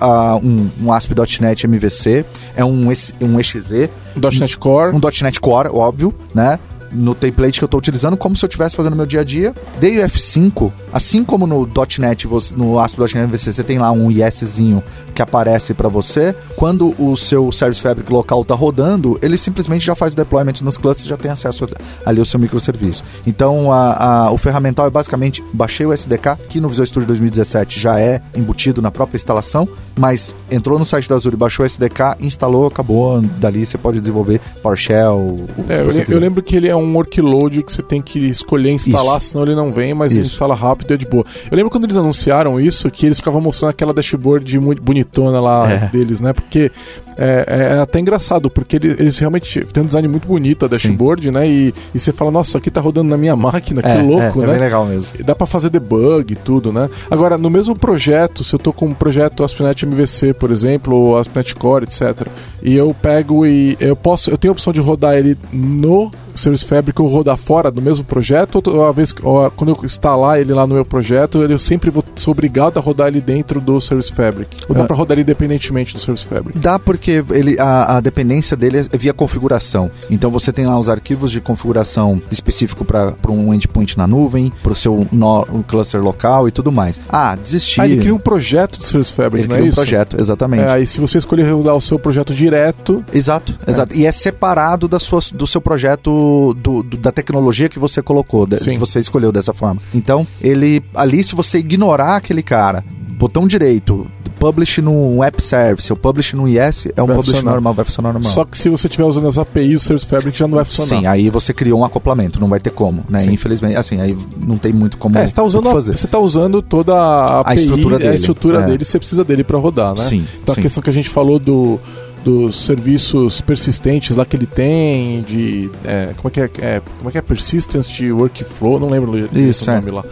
Uh, um, um ASP.NET MVC, é um, um EXE. Um .NET Core. Um .NET Core, óbvio, né? No template que eu estou utilizando, como se eu estivesse fazendo meu dia a dia. Dei o F5, assim como no .NET, no ASP.NET VC, você tem lá um ISzinho que aparece para você. Quando o seu Service Fabric local está rodando, ele simplesmente já faz o deployment nos clusters, já tem acesso ali ao seu microserviço. Então, a, a, o ferramental é basicamente, baixei o SDK, que no Visual Studio 2017 já é embutido na própria instalação, mas entrou no site da Azure, baixou o SDK, instalou, acabou, dali você pode desenvolver PowerShell. É, eu, eu lembro que ele é um um workload que você tem que escolher instalar, isso. senão ele não vem, mas isso. ele instala rápido e é de boa. Eu lembro quando eles anunciaram isso, que eles ficavam mostrando aquela dashboard muito bonitona lá é. deles, né? Porque é, é, é, até engraçado, porque eles, eles, realmente têm um design muito bonito a dashboard, Sim. né? E, e você fala, nossa, isso aqui tá rodando na minha máquina, que é, louco, é, é né? É legal mesmo. E dá para fazer debug e tudo, né? Agora, no mesmo projeto, se eu tô com um projeto ASP.NET MVC, por exemplo, ou ASP.NET Core, etc. E eu pego e eu posso, eu tenho a opção de rodar ele no Service Fabric ou rodar fora do mesmo projeto, ou, a vez, ou quando eu instalar ele lá no meu projeto, eu sempre vou sou obrigado a rodar ele dentro do Service Fabric? Ou dá Ah. para rodar ele independentemente do Service Fabric? Dá porque ele, a, a dependência dele é via configuração. Então você tem lá os arquivos de configuração específico para um endpoint na nuvem, para o seu nó, um cluster local e tudo mais. Ah, desistir. Ah, ele cria um projeto do Service Fabric, Ele não cria é um isso? projeto, exatamente. É, aí se você escolher rodar o seu projeto direto, Exato, exato. E é separado da sua, do seu projeto, do, do- da tecnologia que você colocou, Sim. que você escolheu dessa forma. Então, ele ali, se você ignorar aquele cara, botão direito, publish no app service ou publish no IS, é um Vai publish funcionar. normal, vai funcionar normal. só que se você estiver usando as APIs do Service Fabric já não vai funcionar. Sim, aí você criou um acoplamento, não vai ter como, né? Sim. Infelizmente, assim, aí não tem muito como É, você está usando, o a- fazer. você tá usando toda a, API, estrutura a dele. estrutura É. dele, você precisa dele para rodar, né? Sim, Então sim. a questão que a gente falou do dos serviços persistentes lá que ele tem, de é, como é que é, é, como é que é persistence de workflow, não lembro Isso, o é. nome lá.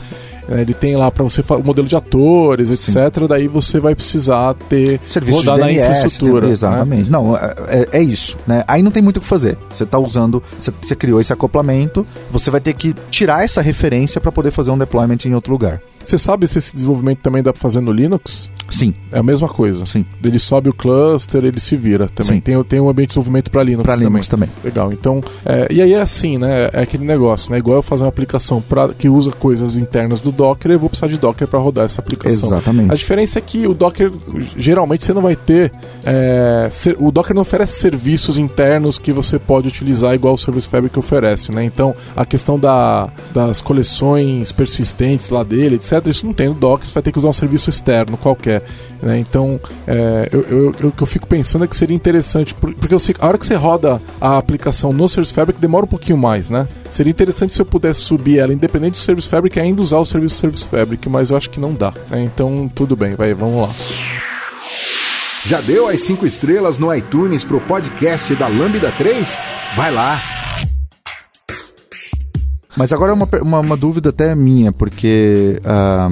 É, ele tem lá para você o modelo de atores, Sim. etc. Daí você vai precisar ter Serviço rodar de na DNS, infraestrutura. tem- né? Exatamente. Não, é, é- é isso, né? Aí não tem muito o que fazer. Você está usando, você, você criou esse acoplamento, você vai ter que tirar essa referência para poder fazer um deployment em outro lugar. Você sabe se esse desenvolvimento também dá para fazer no Linux? Sim, É a mesma coisa. sim. Ele sobe o cluster, ele se vira também. Sim. Tem, tem um ambiente de desenvolvimento para Linux Para também. Linux também. Legal, então, é, e aí é assim, né? É aquele negócio, né? Igual eu fazer uma aplicação pra, que usa coisas internas do Docker, eu vou precisar de Docker para rodar essa aplicação. Exatamente. A diferença é que o Docker, geralmente, você não vai ter. é, ser- o Docker não oferece serviços internos que você pode utilizar igual o Service Fabric oferece, né? Então, a questão da, das coleções persistentes lá dele, etc., isso não tem no Docker, você vai ter que usar um serviço externo qualquer. Né? Então, é, eu, eu- eu- o que eu fico pensando é que seria interessante, por- porque eu sei a hora que você roda a aplicação no Service Fabric demora um pouquinho mais, né? Seria interessante se eu pudesse subir ela independente do Service Fabric e ainda usar o serviço Service Fabric, mas eu acho que não dá. né? Então, tudo bem, vai, vamos lá. Já deu as 5 estrelas no iTunes pro podcast da Lambda 3? Vai lá! Mas agora é uma, uma, uma dúvida até minha, porque ah,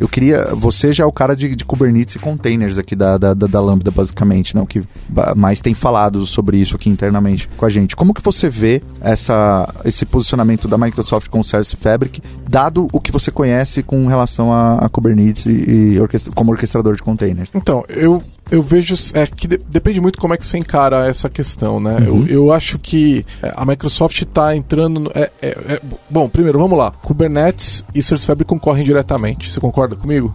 eu queria. Você já é o cara de, de Kubernetes e containers aqui da, da, da, da Lambda, basicamente, né? O que mais tem falado sobre isso aqui internamente com a gente. Como que você vê essa, esse posicionamento da Microsoft com o Service Fabric, dado o que você conhece com relação a, a Kubernetes e, e orquestra- como orquestrador de containers? Então, eu, eu vejo. É que de- depende muito como é que você encara essa questão, né? Uhum. Eu, eu acho que é, a Microsoft está entrando. no- é- é- é- bom, primeiro, vamos lá. Kubernetes e Service Fabric concorrem diretamente. Você concorda comigo?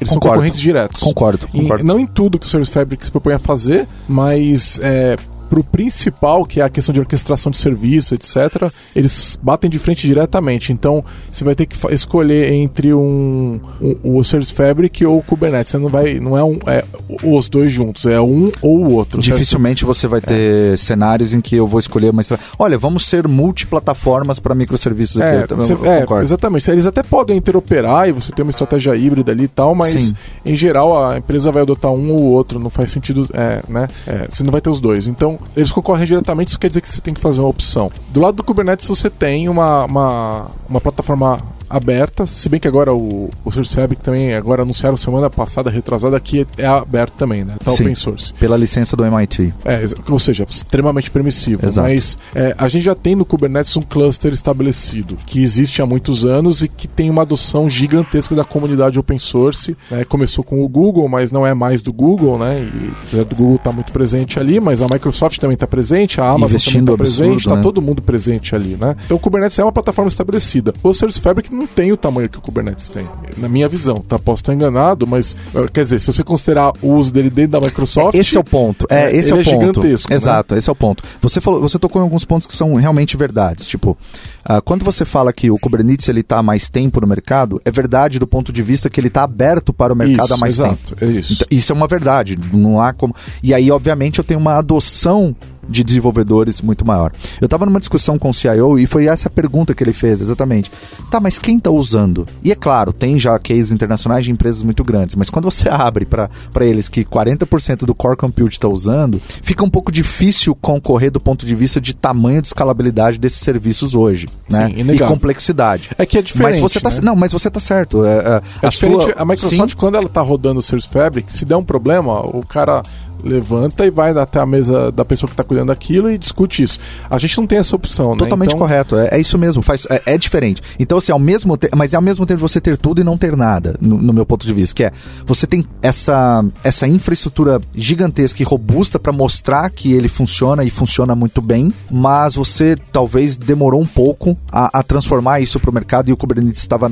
Eles são Concordo. concorrentes diretos. Concordo, concordo. não em tudo que o Service Fabric se propõe a fazer, mas é, pro principal, que é a questão de orquestração de serviço, etc., eles batem de frente diretamente. Então, você vai ter que escolher entre um, um- o Service Fabric ou o Kubernetes. Você não vai, não é, um, é os dois juntos, é um ou o outro. Dificilmente você vai ter cenários em que eu vou escolher uma estratégia. Olha, vamos ser multiplataformas para microserviços aqui. É, Eu também você- é, exatamente. Eles até podem interoperar e você ter uma estratégia híbrida ali e tal, mas Sim. em geral a empresa vai adotar um ou outro, não faz sentido, é, né? É, você não vai ter os dois. Então, eles concorrem diretamente, isso quer dizer que você tem que fazer uma opção. Do lado do Kubernetes você tem uma, uma, uma plataforma aberta, se bem que agora o, o Service Fabric também, agora anunciaram semana passada, retrasada, que é aberto também, né? Tá Sim. open source. Pela licença do MIT. É, ou seja, extremamente permissivo. Exato. Mas é, a gente já tem no Kubernetes um cluster estabelecido, que existe há muitos anos e que tem uma adoção gigantesca da comunidade open source. né? Começou com o Google, mas não é mais do Google, né? E do Google está muito presente ali, mas a Microsoft também está presente, a Amazon Investindo também está presente, está né? todo mundo presente ali, né? Então o Kubernetes é uma plataforma estabelecida. O Service Fabric não tem o tamanho que o Kubernetes tem, na minha visão, tá? Posso estar enganado, mas eh, quer dizer, se você considerar o uso dele dentro da Microsoft, Esse é o ponto. É, É, esse ele é o é ponto. gigantesco, né? Exato, esse é o ponto. Você falou, você tocou em alguns pontos que são realmente verdades. Tipo, ah, quando você fala que o Kubernetes ele está há mais tempo no mercado, é verdade do ponto de vista que ele está aberto para o mercado Isso, há mais tempo. exato, é isso. Então, isso é uma verdade. Não há como. E aí, obviamente, eu tenho uma adoção de desenvolvedores muito maior. Eu estava numa discussão com o CIO e foi essa pergunta que ele fez, exatamente. Tá, mas quem está usando? E é claro, tem já cases internacionais de empresas muito grandes, mas quando você abre para eles que 40% do core compute está usando, fica um pouco difícil concorrer do ponto de vista de tamanho de escalabilidade desses serviços hoje, né? Sim, e complexidade. É que é diferente. Mas você tá, né? não, mas você tá certo. É, é, É a diferente. sua- a Microsoft, Sim, quando ela tá rodando o Service Fabric, se der um problema, o cara. Levanta e vai até a mesa da pessoa que está cuidando daquilo e discute isso. A gente não tem essa opção, né? Totalmente então... correto, é, é, isso mesmo, faz, é, é, diferente. Então, assim, ao mesmo te... mas é ao mesmo tempo você ter tudo e não ter nada, no, no, meu ponto de vista, que é, você tem essa, essa infraestrutura gigantesca e robusta para mostrar que ele funciona e funciona muito bem, mas você talvez demorou um pouco a, a transformar isso para o mercado e o Kubernetes estava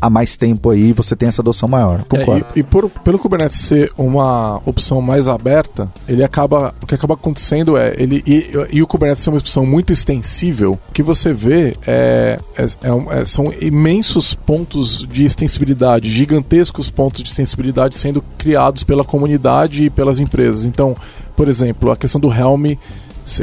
há mais tempo aí, você tem essa adoção maior. É, e, e por, pelo Kubernetes ser uma opção mais aberta, ele acaba. O que acaba acontecendo é. Ele, e, e o Kubernetes é uma opção muito extensível, que você vê é, é, é, é, são imensos pontos de extensibilidade, gigantescos pontos de extensibilidade sendo criados pela comunidade e pelas empresas. Então, por exemplo, a questão do Helm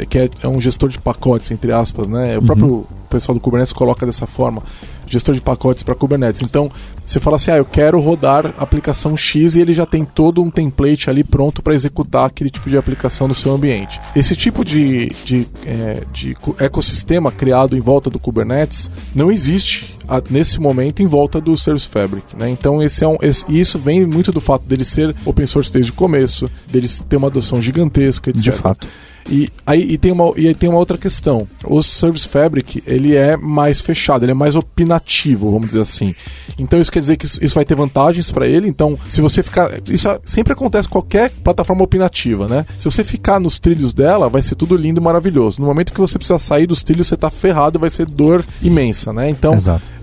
que é, é, um gestor de pacotes, entre aspas, né? O uhum. próprio pessoal do Kubernetes coloca dessa forma, gestor de pacotes para Kubernetes. Então, você fala assim, ah, eu quero rodar aplicação X e ele já tem todo um template ali pronto para executar aquele tipo de aplicação no seu ambiente. Esse tipo de, de, é, de ecossistema criado em volta do Kubernetes não existe nesse momento em volta do Service Fabric. Né? Então esse é um, esse, isso vem muito do fato dele ser open source desde o começo, dele ter uma adoção gigantesca, etc. De fato. E aí e tem, uma, e aí tem uma outra questão. O Service Fabric, ele é mais fechado, ele é mais opinativo, vamos dizer assim. Então isso quer dizer que isso, vai ter vantagens para ele. Então, se você ficar. Isso sempre acontece com qualquer plataforma opinativa, né? Se você ficar nos trilhos dela, vai ser tudo lindo e maravilhoso. No momento que você precisa sair dos trilhos, você tá ferrado, vai ser dor imensa, né? Então,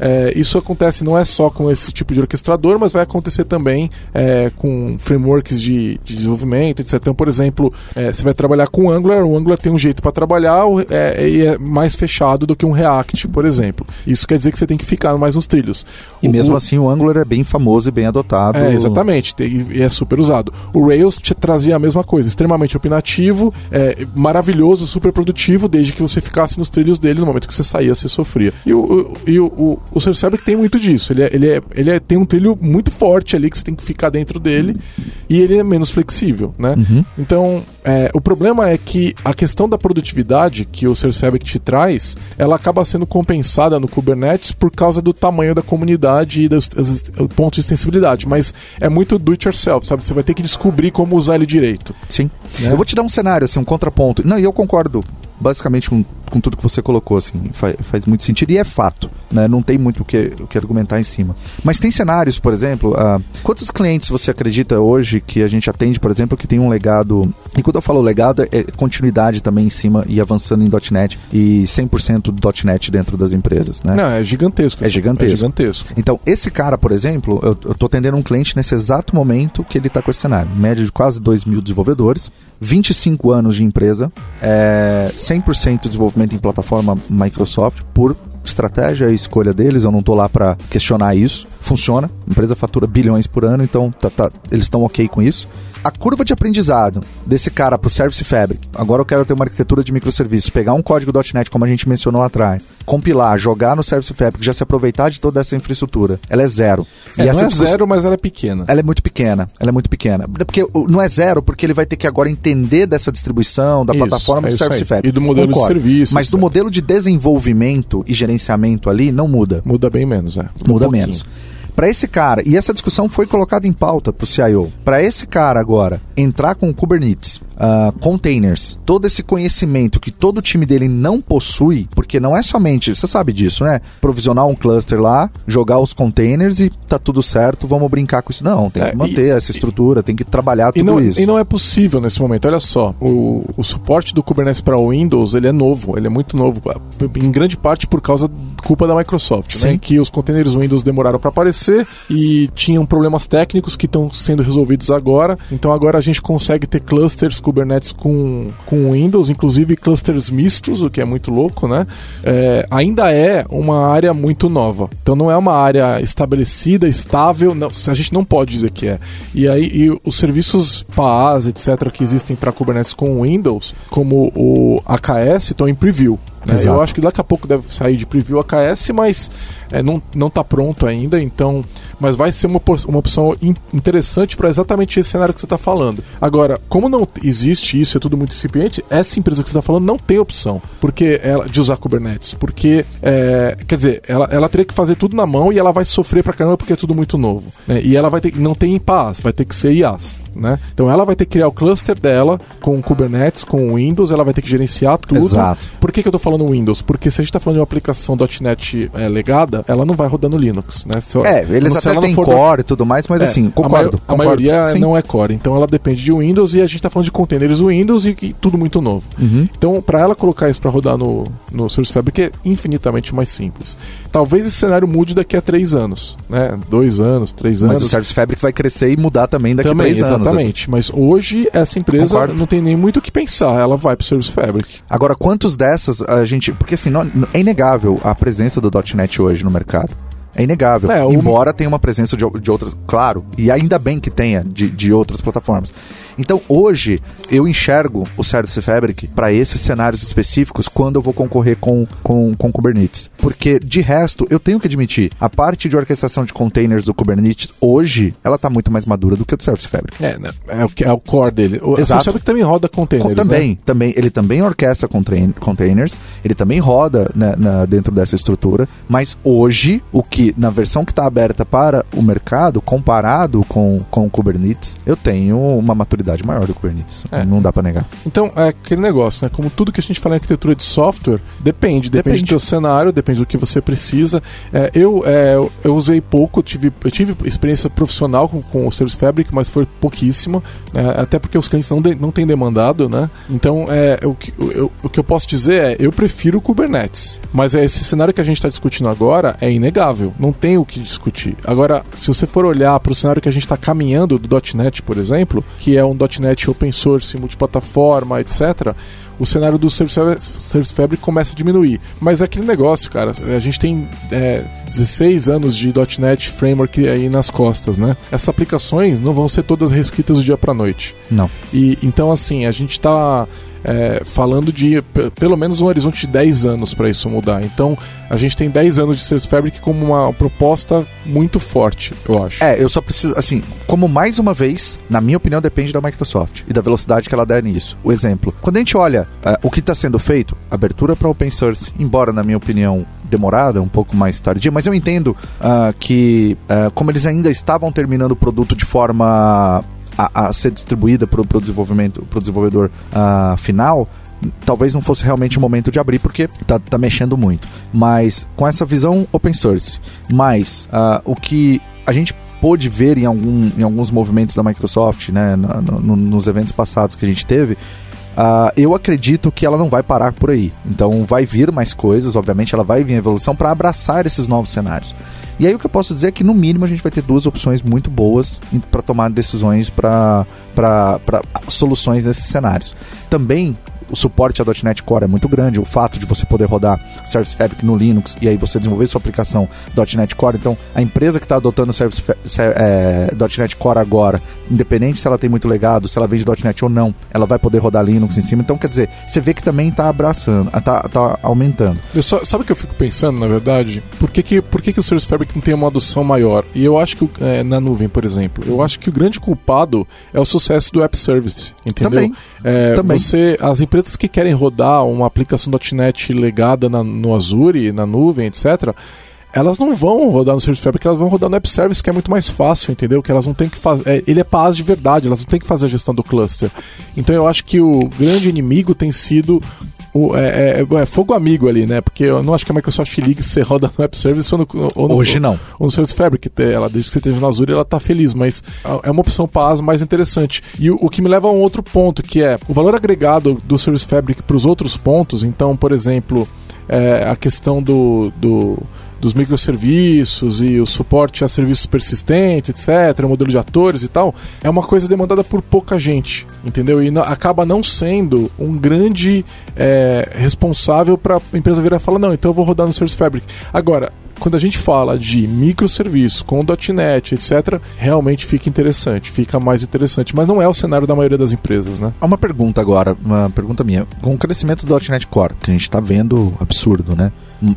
é, isso acontece não é só com esse tipo de orquestrador, mas vai acontecer também é, com frameworks de, de, desenvolvimento, etc. Então, por exemplo, é, você vai trabalhar com Angular Angular, o Angular tem um jeito para trabalhar é, e é, mais fechado do que um React, por exemplo. Isso quer dizer que você tem que ficar mais nos trilhos. E o, mesmo assim o Angular é bem famoso e bem adotado. É, exatamente, e é super usado. O Rails te trazia a mesma coisa, extremamente opinativo, é, maravilhoso, super produtivo, desde que você ficasse nos trilhos dele, no momento que você saía, você sofria. E o, o, e o, o, o Service Fabric tem muito disso, ele, é, ele, é, ele é, tem um trilho muito forte ali que você tem que ficar dentro dele e ele é menos flexível, né? Uhum. Então, é, o problema é que a questão da produtividade que o Service Fabric te traz, ela acaba sendo compensada no Kubernetes por causa do tamanho da comunidade e dos, dos pontos de extensibilidade. Mas é muito do it yourself, sabe? Você vai ter que descobrir como usar ele direito. Sim. Né? Eu vou te dar um cenário, assim, um contraponto. Não, e eu concordo basicamente com, com tudo que você colocou, assim, faz, faz muito sentido e é fato, né? Não tem muito o que, o que argumentar em cima. Mas tem cenários, por exemplo, uh, quantos clientes você acredita hoje que a gente atende, por exemplo, que tem um legado, e quando eu falo legado, é, é continuidade também em cima e avançando em .NET e 100% .NET dentro das empresas, né? Não, é gigantesco. É gigantesco. É gigantesco. Então, esse cara, por exemplo, eu, eu tô atendendo um cliente nesse exato momento que ele está com esse cenário, média de quase 2 mil desenvolvedores, 25 anos de empresa, é, 100% desenvolvimento em plataforma Microsoft por estratégia e escolha deles, eu não estou lá para questionar isso. Funciona, a empresa fatura bilhões por ano, então tá, tá, eles estão ok com isso a curva de aprendizado desse cara para o Service Fabric, agora eu quero ter uma arquitetura de microserviços, pegar um código .NET, como a gente mencionou atrás, compilar, jogar no Service Fabric, já se aproveitar de toda essa infraestrutura, ela é zero. É, e essa não é zero, mas ela é pequena. Ela é muito pequena, ela é muito pequena. Porque não é zero, porque ele vai ter que agora entender dessa distribuição, da isso, plataforma é do Service Fabric. E do modelo Concordo. de serviço. Mas do modelo de desenvolvimento e gerenciamento ali, não muda. Muda bem menos, é. Muda um menos. Para esse cara, e essa discussão foi colocada em pauta para o CIO, para esse cara agora entrar com Kubernetes, uh, containers, todo esse conhecimento que todo time dele não possui, porque não é somente, você sabe disso, né? Provisionar um cluster lá, jogar os containers e tá tudo certo, vamos brincar com isso. Não, tem é, que manter e, essa estrutura, e, tem que trabalhar tudo não, isso. E não é possível nesse momento. Olha só, o, o suporte do Kubernetes para Windows, ele é novo, ele é muito novo, em grande parte por causa culpa da Microsoft, né? Que os containers Windows demoraram para aparecer e tinham problemas técnicos que estão sendo resolvidos agora. Então agora a gente consegue ter clusters Kubernetes com, com Windows, inclusive clusters mistos, o que é muito louco, né? É, ainda é uma área muito nova. Então não é uma área estabelecida, estável, não, a gente não pode dizer que é. E aí e os serviços PaaS, etc., que existem para Kubernetes com Windows, como o AKS, estão em preview. Né? Eu acho que daqui a pouco deve sair de preview AKS, mas é, não, não tá pronto ainda, então. Mas vai ser uma, uma opção in, interessante para exatamente esse cenário que você está falando. Agora, como não existe isso, é tudo muito incipiente, essa empresa que você está falando não tem opção porque ela, de usar Kubernetes. Porque, é, quer dizer, ela, ela teria que fazer tudo na mão e ela vai sofrer pra caramba porque é tudo muito novo. Né? E ela vai ter não tem em paz, vai ter que ser IaaS. Né? Então ela vai ter que criar o cluster dela com Kubernetes, com Windows, ela vai ter que gerenciar tudo. Exato. Por que, que eu tô falando Windows? Porque se a gente tá falando de uma aplicação .NET é, legada, ela não vai rodar no Linux, né? Se, é, eles até têm core e tudo mais, mas é, assim, concordo. A, a maioria Sim. não é core, então ela depende de Windows e a gente tá falando de containers Windows e, e tudo muito novo. Uhum. Então, para ela colocar isso para rodar no, no Service Fabric é infinitamente mais simples. Talvez esse cenário mude daqui a três anos, né? Dois anos, três anos. Mas o Service Fabric vai crescer e mudar também daqui também, a três exatamente. anos. Exatamente. Mas hoje essa empresa Concordo. não tem nem muito o que pensar. Ela vai para o Service Fabric. Agora, quantos dessas a gente. Porque assim, não, é inegável a presença do .NET hoje no mercado. É inegável. É, Embora tenha uma presença de, de, outras, claro, e ainda bem que tenha de, de outras plataformas. Então hoje eu enxergo o Service Fabric para esses cenários específicos quando eu vou concorrer com, com, com Kubernetes. Porque de resto, eu tenho que admitir, a parte de orquestração de containers do Kubernetes hoje, ela tá muito mais madura do que o do Service Fabric. É, né? é, o, é o core dele. O Exato. Service também roda containers. também, né? também. Ele também orquestra containers, ele também roda né, na, dentro dessa estrutura, mas hoje o que que na versão que está aberta para o mercado, comparado com, com o Kubernetes, eu tenho uma maturidade maior do Kubernetes. É. Não dá para negar. Então, é aquele negócio, né? Como tudo que a gente fala em arquitetura de software, depende. Depende, depende. do teu cenário, depende do que você precisa. É, eu, é, eu usei pouco, eu tive, eu tive experiência profissional com, com o Service Fabric, mas foi pouquíssima, né? até porque os clientes não, de, não têm demandado, né? Então, é, o, que, eu, o que eu posso dizer é, eu prefiro o Kubernetes, mas é esse cenário que a gente está discutindo agora é inegável não tem o que discutir. Agora, se você for olhar para o cenário que a gente está caminhando do .NET, por exemplo, que é um .NET open source, multiplataforma, etc., o cenário do Service Fabric, Service Fabric começa a diminuir. Mas é aquele negócio, cara. A gente tem é, 16 anos de .NET Framework aí nas costas, né? Essas aplicações não vão ser todas reescritas do dia para noite. Não. E então assim a gente está é, falando de pelo menos um horizonte de 10 anos para isso mudar. Então, a gente tem 10 anos de Service Fabric como uma proposta muito forte, eu acho. É, eu só preciso, assim, como mais uma vez, na minha opinião, depende da Microsoft e da velocidade que ela der nisso. O exemplo, quando a gente olha uh, o que está sendo feito, abertura para open source, embora, na minha opinião, demorada, um pouco mais tardia, mas eu entendo uh, que, uh, como eles ainda estavam terminando o produto de forma a, a ser distribuída para o desenvolvimento, para o desenvolvedor uh, final, talvez não fosse realmente o momento de abrir, porque tá, tá mexendo muito. Mas com essa visão open source, mais uh, o que a gente pôde ver em, algum, em alguns movimentos da Microsoft, né, no, no, nos eventos passados que a gente teve, Uh, eu acredito que ela não vai parar por aí. Então vai vir mais coisas, obviamente ela vai vir a evolução para abraçar esses novos cenários. E aí o que eu posso dizer é que no mínimo a gente vai ter duas opções muito boas para tomar decisões para soluções nesses cenários. Também o suporte a .NET Core é muito grande, o fato de você poder rodar Service Fabric no Linux e aí você desenvolver sua aplicação .NET Core, então a empresa que está adotando Service é, .NET Core agora, independente se ela tem muito legado, se ela vende .NET ou não, ela vai poder rodar Linux em cima, então quer dizer, você vê que também está abraçando, está tá aumentando. Só, sabe o que eu fico pensando, na verdade? Por que, que, por que, que o Service Fabric não tem uma adoção maior? E eu acho que é, na nuvem, por exemplo, eu acho que o grande culpado é o sucesso do App Service, entendeu? Também. É, também. Você, as empresas que querem rodar uma aplicação .NET legada na, no Azure, na nuvem, etc., elas não vão rodar no Service Fabric, elas vão rodar no App Service, que é muito mais fácil, entendeu? Que elas não têm que fazer. É, ele é paz de verdade, elas não têm que fazer a gestão do cluster. Então eu acho que o grande inimigo tem sido o, é, é, é, fogo amigo ali, né? Porque eu não acho que a Microsoft League se roda no App Service ou no, ou no, Hoje não. Ou no Service Fabric. Ela, desde que você esteja no Azure, ela está feliz, mas é uma opção paz mais interessante. E o, o, que me leva a um outro ponto, que é o valor agregado do Service Fabric para os outros pontos. Então, por exemplo, é, a questão do, do dos microserviços e o suporte a serviços persistentes, etc., modelo de atores e tal, é uma coisa demandada por pouca gente, entendeu? E acaba não sendo um grande é, responsável para a empresa virar e falar: não, então eu vou rodar no Service Fabric. Agora, quando a gente fala de microserviço com .NET, etc., realmente fica interessante, fica mais interessante. Mas não é o cenário da maioria das empresas, né? Há uma pergunta agora, uma pergunta minha. Com o crescimento do .NET Core, que a gente está vendo absurdo, né?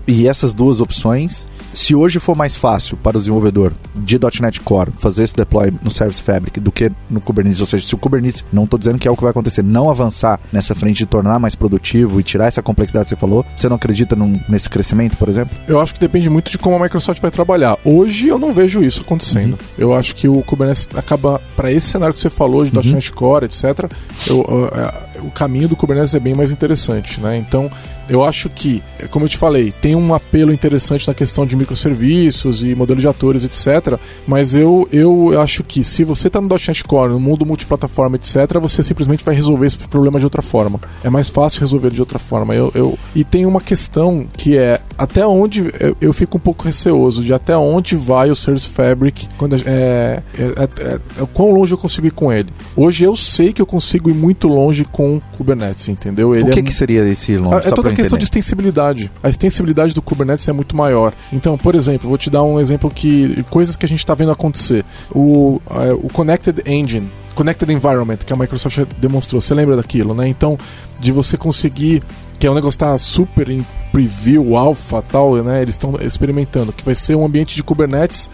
E essas duas opções, se hoje for mais fácil para o desenvolvedor de .NET Core fazer esse deploy no Service Fabric do que no Kubernetes, ou seja, se o Kubernetes, não estou dizendo que é o que vai acontecer, não avançar nessa frente de tornar mais produtivo e tirar essa complexidade que você falou, você não acredita num, nesse crescimento, por exemplo? Eu acho que depende muito de como a Microsoft vai trabalhar. Hoje eu não vejo isso acontecendo. Uhum. Eu acho que o Kubernetes acaba, para esse cenário que você falou de uhum. .NET Core, etc., eu, eu, eu, o caminho do Kubernetes é bem mais interessante, né? Então, eu acho que, como eu te falei, tem um apelo interessante na questão de microserviços e modelo de atores, etc. Mas eu, eu acho que se você está no .NET Core, no mundo multiplataforma, etc., você simplesmente vai resolver esse problema de outra forma. É mais fácil resolver de outra forma. Eu, eu... E tem uma questão que é até onde eu, eu fico um pouco receoso de até onde vai o Service Fabric, quando é, é, é, é, quão longe eu consigo ir com ele. Hoje eu sei que eu consigo ir muito longe com Kubernetes, entendeu? Ele o que, é que seria esse longe? É, toda questão de extensibilidade. A extensibilidade do Kubernetes é muito maior. Então, por exemplo, vou te dar um exemplo que coisas que a gente está vendo acontecer. O, uh, o Connected Engine, Connected Environment, que a Microsoft demonstrou. Você lembra daquilo, né? Então, de você conseguir que é um negócio que tá super em preview, alpha, tal, né? Eles estão experimentando, que vai ser um ambiente de Kubernetes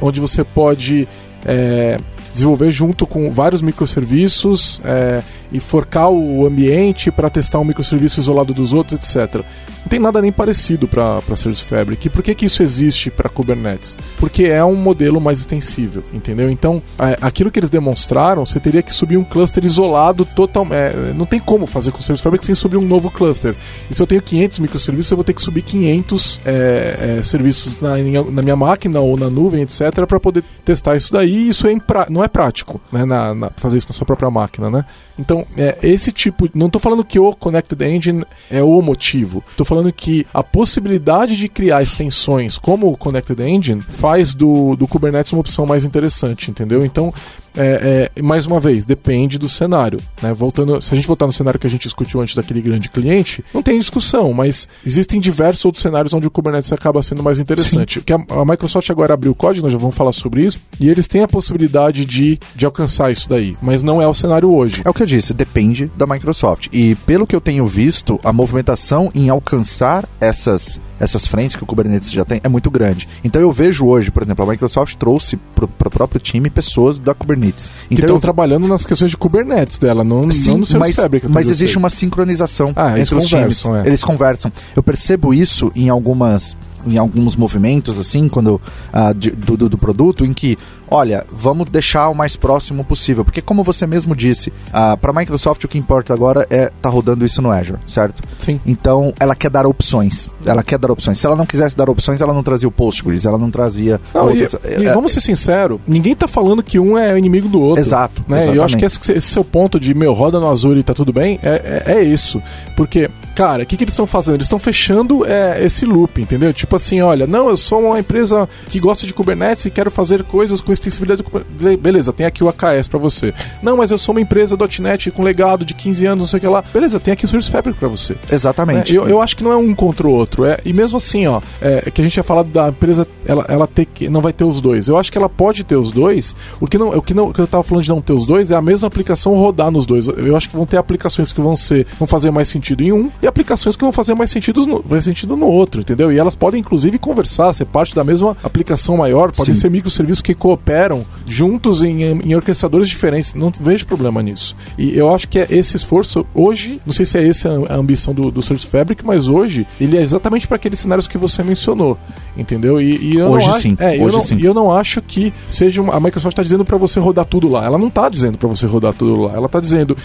onde você pode é, desenvolver junto com vários microserviços é, e forcar o ambiente para testar um microserviço isolado dos outros, etc. Não tem nada nem parecido para Service Fabric. E por que, que isso existe para Kubernetes? Porque é um modelo mais extensível, entendeu? Então, é, aquilo que eles demonstraram, você teria que subir um cluster isolado total. É, não tem como fazer com Service Fabric sem subir um novo cluster. E se eu tenho 500 microserviços, eu vou ter que subir 500 é, é, serviços na, na, minha máquina ou na nuvem, etc., para poder testar isso daí. Isso é não é prático, né? Na, na, fazer isso na sua própria máquina, né? Então, é, esse tipo. Não estou falando que o Connected Engine é o motivo. Estou falando que a possibilidade de criar extensões como o Connected Engine faz do, do Kubernetes uma opção mais interessante, entendeu? Então, é, é, mais uma vez, depende do cenário. Né? Voltando, se a gente voltar no cenário que a gente discutiu antes daquele grande cliente, não tem discussão, mas existem diversos outros cenários onde o Kubernetes acaba sendo mais interessante. Que a, a, Microsoft agora abriu o código, nós já vamos falar sobre isso, e eles têm a possibilidade de, de alcançar isso daí, mas não é o cenário hoje. É o que eu disse, depende da Microsoft. E pelo que eu tenho visto, a movimentação em alcançar essas essas frentes que o Kubernetes já tem é muito grande. Então eu vejo hoje, por exemplo, a Microsoft trouxe para o próprio time pessoas da Kubernetes. Então, que estão eu... trabalhando nas questões de Kubernetes dela, não, Sim, não no mas, Fabric. Mas existe uma sincronização ah, entre os times. É. Eles conversam. Eu percebo isso em algumas em alguns movimentos, assim, quando uh, de, do, do, produto, em que, olha, vamos deixar o mais próximo possível. Porque, como você mesmo disse, uh, para a Microsoft o que importa agora é tá rodando isso no Azure, certo? Sim. Então, ela quer dar opções. Ela quer dar opções. Se ela não quisesse dar opções, ela não trazia o Postgres, ela não trazia. Não, outras... e, e, vamos ser sinceros, ninguém tá falando que um é inimigo do outro. Exato. Né? Eu acho que esse, esse seu ponto de, meu, roda no Azure e tá tudo bem, é, é, é isso. Porque cara, o que, que eles estão fazendo? Eles estão fechando é, esse loop, entendeu? Tipo assim, olha, não, eu sou uma empresa que gosta de Kubernetes e quero fazer coisas com extensibilidade. Beleza, tem aqui o AKS para você. Não, mas eu sou uma empresa .NET com legado de 15 anos, não sei o que lá. Beleza, tem aqui o Service Fabric para você. Exatamente. É, eu, eu acho que não é um contra o outro. É, e mesmo assim, ó, é, que a gente tinha falado da empresa, ela, ela ter que, não vai ter os dois. Eu acho que ela pode ter os dois. O que, não, o que, não, o que eu tava falando de não ter os dois é a mesma aplicação rodar nos dois. Eu acho que vão ter aplicações que vão ser, vão fazer mais sentido em um e aplicações que vão fazer mais sentido no, fazer sentido no outro, entendeu? E elas podem, inclusive, conversar, ser parte da mesma aplicação maior, podem Sim. ser microserviços que cooperam juntos em, em orquestradores diferentes. Não vejo problema nisso. E eu acho que é esse esforço, hoje, não sei se é essa a ambição do, do Service Fabric, mas hoje ele é exatamente para aqueles cenários que você mencionou, entendeu? E, e eu hoje não sim. Acho, é, hoje eu não, sim. eu não acho que seja uma, a Microsoft está dizendo para você rodar tudo lá. Ela não está dizendo para você rodar tudo lá. Ela está dizendo,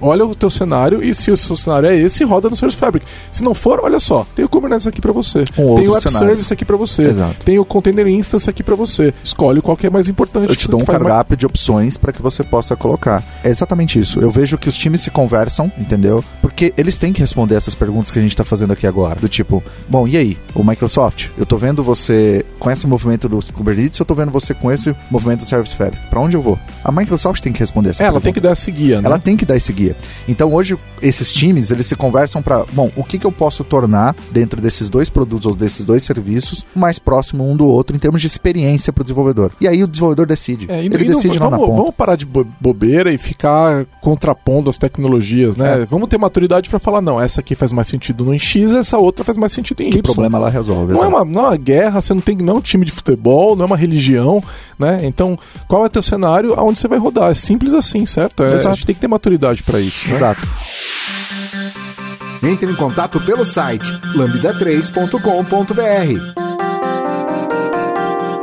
olha o teu cenário e se o seu cenário é esse, roda no Service Fabric. Se não for, olha só, tem o Kubernetes aqui para você. Um tem o App Service aqui para você. Exato. Tem o Container Instance aqui para você. Escolhe qual que é mais importante. Eu te dou um cardápio mais... de opções para que você possa colocar. É exatamente isso. Eu vejo que os times se conversam, entendeu? Porque eles têm que responder essas perguntas que a gente tá fazendo aqui agora. Do tipo, bom, e aí? O Microsoft, eu tô vendo você com esse movimento do Kubernetes, eu tô vendo você com esse movimento do Service Fabric. Para onde eu vou? A Microsoft tem que responder essa é, pergunta. Ela tem que dar esse guia, né? Ela tem que dar esse guia. Então hoje esses times, eles se conversam conversam para, bom, o que, que eu posso tornar dentro desses dois produtos ou desses dois serviços mais próximo um do outro em termos de experiência para o desenvolvedor. E aí o desenvolvedor decide. É, e- Ele e não- decide lá na vamos, ponta. vamos parar de bo- bobeira e ficar contrapondo as tecnologias, né? É. Vamos ter maturidade pra falar, não, essa aqui faz mais sentido no X, essa outra faz mais sentido em Que Y. problema ela resolve. Não é, exato. uma, não é uma guerra, você não tem não é um time de futebol, não é uma religião, né? Então, qual é o teu cenário aonde você vai rodar? É simples assim, certo? É, Exato. A gente tem que ter maturidade pra isso. né? Exato. Entre em contato pelo site lambda3.com.br.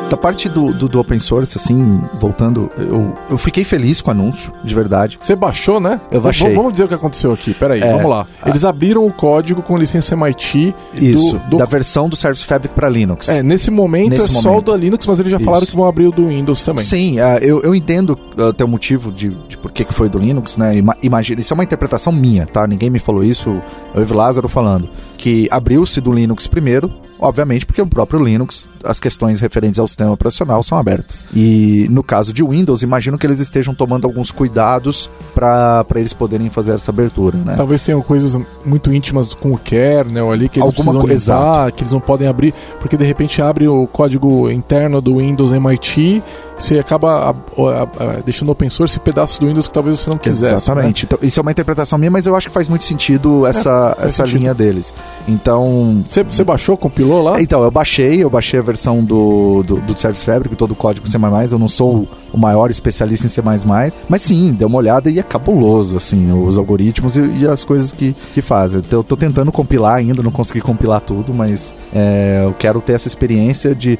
Da parte do, do, do open source, assim, voltando, eu, eu fiquei feliz com o anúncio, de verdade. Você baixou, né? Eu baixei. V- Vamos dizer o que aconteceu aqui. Peraí, É. vamos lá. Eles abriram o código com licença MIT. do- Isso, do- da versão do Service Fabric para Linux. É, nesse momento Nesse é só o momento. da Linux, mas eles já falaram Isso. que vão abrir o do Windows também. Sim, ah, eu, eu entendo ah, até o motivo de, de por que que foi do Linux, né? Ima- Imagina, isso é uma interpretação minha, tá? Ninguém me falou isso, eu e o Lázaro falando. Que abriu-se do Linux primeiro, obviamente, porque o próprio Linux, as questões referentes ao sistema operacional são abertas. E no caso de Windows, imagino que eles estejam tomando alguns cuidados para eles poderem fazer essa abertura, né? Talvez tenham coisas muito íntimas com o kernel ali que eles Alguma precisam limpar, que eles não podem abrir, porque de repente abre o código interno do Windows MIT, você acaba deixando open source pedaços do Windows que talvez você não quisesse. Exatamente. Então, isso é uma interpretação minha, mas eu acho que faz muito sentido essa, faz essa sentido. linha deles. Então, Né? Você, baixou, compilou lá? Então, eu baixei, eu baixei a versão do, do, do Service Fabric, todo o código C++, eu não sou o maior especialista em C++, mas sim, dei uma olhada e é cabuloso, assim, os algoritmos e, e as coisas que, que fazem. Eu tô tentando compilar ainda, não consegui compilar tudo, mas é, eu quero ter essa experiência de...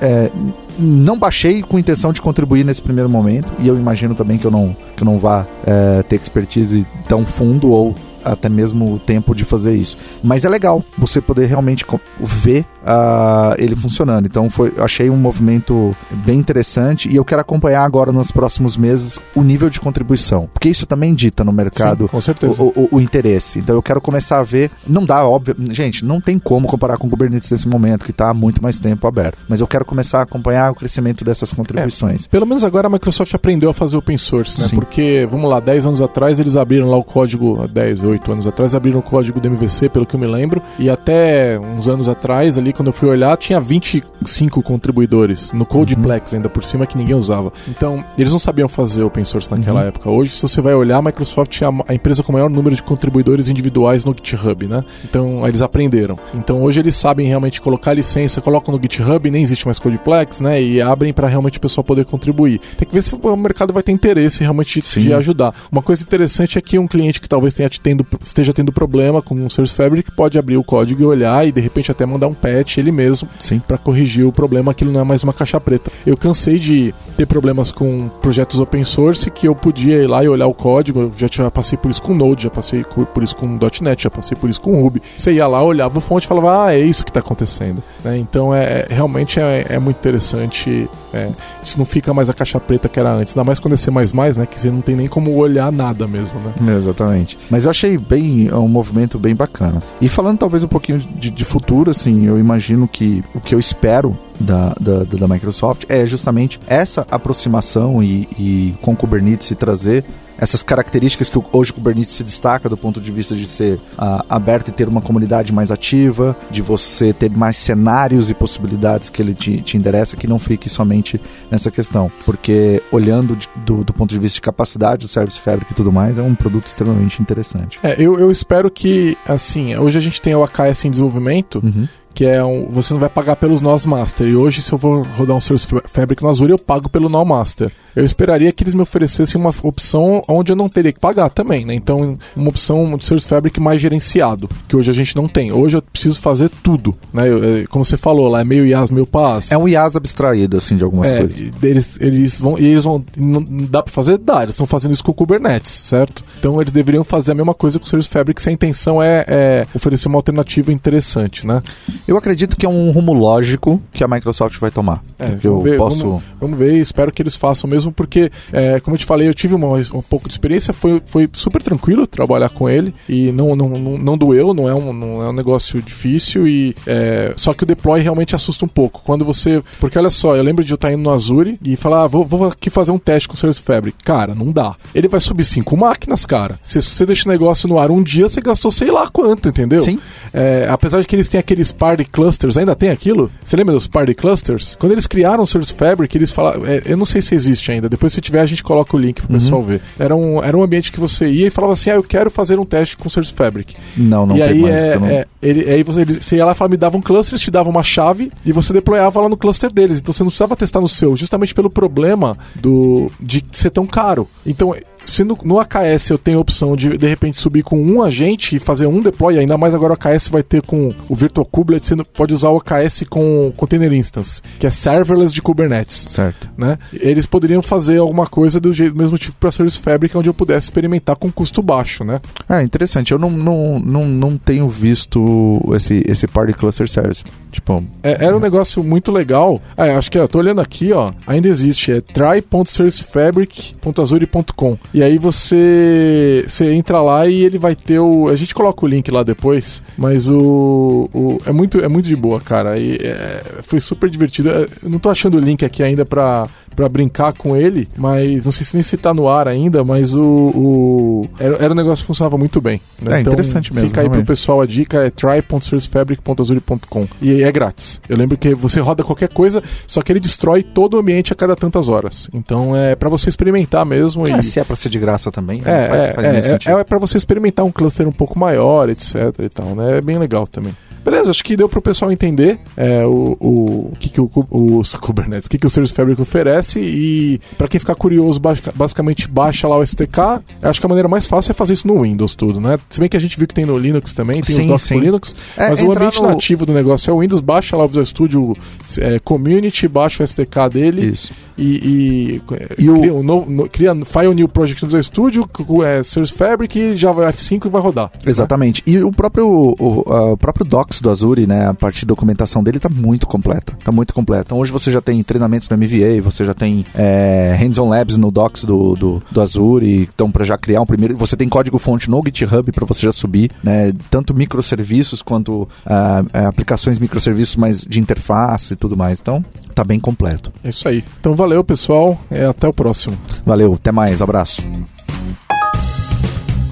é, não baixei com intenção de contribuir nesse primeiro momento, e eu imagino também que eu não, que eu não vá é, ter expertise tão fundo ou até mesmo o tempo de fazer isso. Mas é legal você poder realmente ver ah, ele funcionando. Então foi, achei um movimento bem interessante e eu quero acompanhar agora nos próximos meses o nível de contribuição, porque isso também dita no mercado Sim, o, o- o interesse. Então eu quero começar a ver. Não dá, óbvio. Gente, não tem como comparar com o Kubernetes nesse momento, que está há muito mais tempo aberto. Mas eu quero começar a acompanhar o crescimento dessas contribuições. Pelo menos agora a Microsoft aprendeu a fazer open source, né? Sim. Porque, vamos lá, 10 anos atrás eles abriram lá o código, há 10, 8 anos atrás, abriram o código do MVC, pelo que eu me lembro, e até uns anos atrás, ali, quando eu fui olhar, tinha 25 contribuidores no Codeplex ainda por cima que ninguém usava. Então, eles não sabiam fazer open source naquela Uhum. época. Hoje, se você vai olhar, a Microsoft é a, a empresa com o maior número de contribuidores individuais no GitHub, né? Então, eles aprenderam. Então, hoje eles sabem realmente colocar licença, colocam no GitHub, nem existe mais Codeplex, né? E abrem para realmente o pessoal poder contribuir. Tem que ver se o mercado vai ter interesse realmente Sim. de ajudar. Uma coisa interessante é que um cliente que talvez tenha tendo, esteja tendo problema com o Service Fabric pode abrir o código e olhar e de repente até mandar um patch ele mesmo Sim. para corrigir o problema, aquilo não é mais uma caixa preta. Eu cansei de ter problemas com projetos open source que eu podia ir lá e olhar o código, eu já, já passei por isso com Node, já passei por isso com .NET, já passei por isso com Ruby. Você ia lá, olhava o fonte e falava, ah, é isso que está acontecendo. né? Então é é- realmente é, é muito interessante. É, isso não fica mais a caixa preta que era antes, ainda mais quando é C++, né? Que você não tem nem como olhar nada mesmo, né? Exatamente. Mas eu achei bem é um movimento bem bacana. E falando talvez um pouquinho de, de futuro, assim, eu imagino que o que eu espero da, da, da Microsoft é justamente essa aproximação e, e com Kubernetes se trazer essas características que hoje o Kubernetes se destaca do ponto de vista de ser ah, aberto e ter uma comunidade mais ativa, de você ter mais cenários e possibilidades que ele te, te endereça, que não fique somente nessa questão. Porque olhando de- do, do ponto de vista de capacidade do Service Fabric e tudo mais, é um produto extremamente interessante. É, eu, eu espero que, assim, hoje a gente tem o AKS em desenvolvimento, Uhum. Que é um, você não vai pagar pelos nós master. E hoje, se eu vou rodar um Service Fa- Fabric no Azure, eu pago pelo nó master. Eu esperaria que eles me oferecessem uma opção onde eu não teria que pagar também, né? Então, uma opção de Service Fabric mais gerenciado, que hoje a gente não tem. Hoje eu preciso fazer tudo, né? Eu- é, como você falou lá, é meio IaaS, meio PaaS. É um IaaS abstraído, assim, de algumas É, coisas. e eles, eles vão. E eles vão. Não não dá pra fazer? Dá. Eles estão fazendo isso com o Kubernetes, certo? Então eles deveriam fazer a mesma coisa com o Service Fabric se a intenção é, é oferecer uma alternativa interessante, né? Eu acredito que é um rumo lógico que a Microsoft vai tomar. É, que eu ver, posso. Vamos, vamos ver, espero que eles façam mesmo, porque, é, como eu te falei, eu tive uma, um pouco de experiência, foi, foi super tranquilo trabalhar com ele e não, não, não, não doeu, não é, um, não é um negócio difícil e é, só que o deploy realmente assusta um pouco. Quando você. Porque olha só, eu lembro de eu estar indo no Azure e falar, ah, vou, vou aqui fazer um teste com o Service Fabric. Cara, não dá. Ele vai subir cinco máquinas, cara. Se você deixa o negócio no ar um dia, você gastou sei lá quanto, entendeu? Sim. É, apesar de que eles têm aqueles party clusters, ainda tem aquilo? Você lembra dos party clusters? Quando eles criaram o Service Fabric, eles falaram. É, eu não sei se existe ainda. Depois, se tiver, a gente coloca o link pro pessoal ver. Era um, era um ambiente que você ia e falava assim: ah, eu quero fazer um teste com o Service Fabric. Não, não e tem aí, mais. é, não- é, ele, aí você, eles, você ia lá e falava, me dava um cluster, eles te davam uma chave e você deployava lá no cluster deles. Então você não precisava testar no seu, justamente pelo problema do de ser tão caro. Então, se no, no AKS eu tenho a opção de de repente subir com um agente e fazer um deploy, ainda mais agora o AKS vai ter com o Virtual Kubelet, você pode usar o AKS com Container Instance, que é serverless de Kubernetes Certo. né? Eles poderiam fazer alguma coisa do, jeito, do mesmo tipo para Service Fabric, onde eu pudesse experimentar com custo baixo, né? Ah, interessante. Eu não, não, não, não tenho visto esse, esse Party Cluster Service. Tipo, É, era um negócio muito legal. Eu acho que eu tô olhando aqui, ó, ainda existe, é try.servicefabric.azure.com. E aí você você entra lá e ele vai ter o, a gente coloca o link lá depois, mas o, o é muito é muito de boa, cara. E é, foi super divertido. Eu não tô achando o link aqui ainda pra Pra brincar com ele, mas não sei se nem se tá no ar ainda, mas o. o- era, era um negócio que funcionava muito bem. né? É, interessante mesmo, Fica aí pro realmente. pessoal a dica, é try.servicefabric.azure.com. E é grátis. Eu lembro que você roda qualquer coisa, só que ele destrói todo o ambiente a cada tantas horas. Então é pra você experimentar mesmo. é, e... se é pra ser de graça também, É, não faz, é, faz é, é, é pra você experimentar um cluster um pouco maior, etc e tal, né? É bem legal também. Beleza, acho que deu pro pessoal entender é, o, o, o que, que o, os Kubernetes, o que, que o Service Fabric oferece e pra quem ficar curioso, basic- basicamente baixa lá o STK. Acho que a maneira mais fácil é fazer isso no Windows tudo, né? Se bem que a gente viu que tem no Linux também, tem os Sim, docs pro sim. Linux, É, mas o ambiente no- nativo do negócio é o Windows, baixa lá o Visual Studio é, Community, baixa o STK dele Isso. E, e, E o- cria, um novo, no- cria File New Project no Visual Studio, é, Service Fabric e já vai F5 e vai rodar. Exatamente. E o próprio, o, o próprio Docs do Azure, né, a parte de documentação dele tá muito completa. Tá muito completa. Então hoje você já tem treinamentos no MVA, você já tem é, hands-on labs no Docs do, do, do Azure, então para já criar um primeiro, você tem código fonte no GitHub para você já subir, né, tanto microserviços quanto ah, aplicações microserviços mais de interface e tudo mais. Então tá bem completo. É isso aí. Então valeu, pessoal. É, até o próximo. Valeu, até mais, abraço.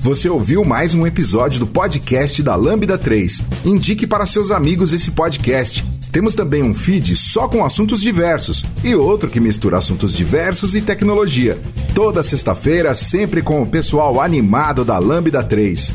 Você ouviu mais um episódio do podcast da Lambda 3. Indique para seus amigos esse podcast. Temos também um feed só com assuntos diversos e outro que mistura assuntos diversos e tecnologia. Toda sexta-feira, sempre com o pessoal animado da Lambda 3.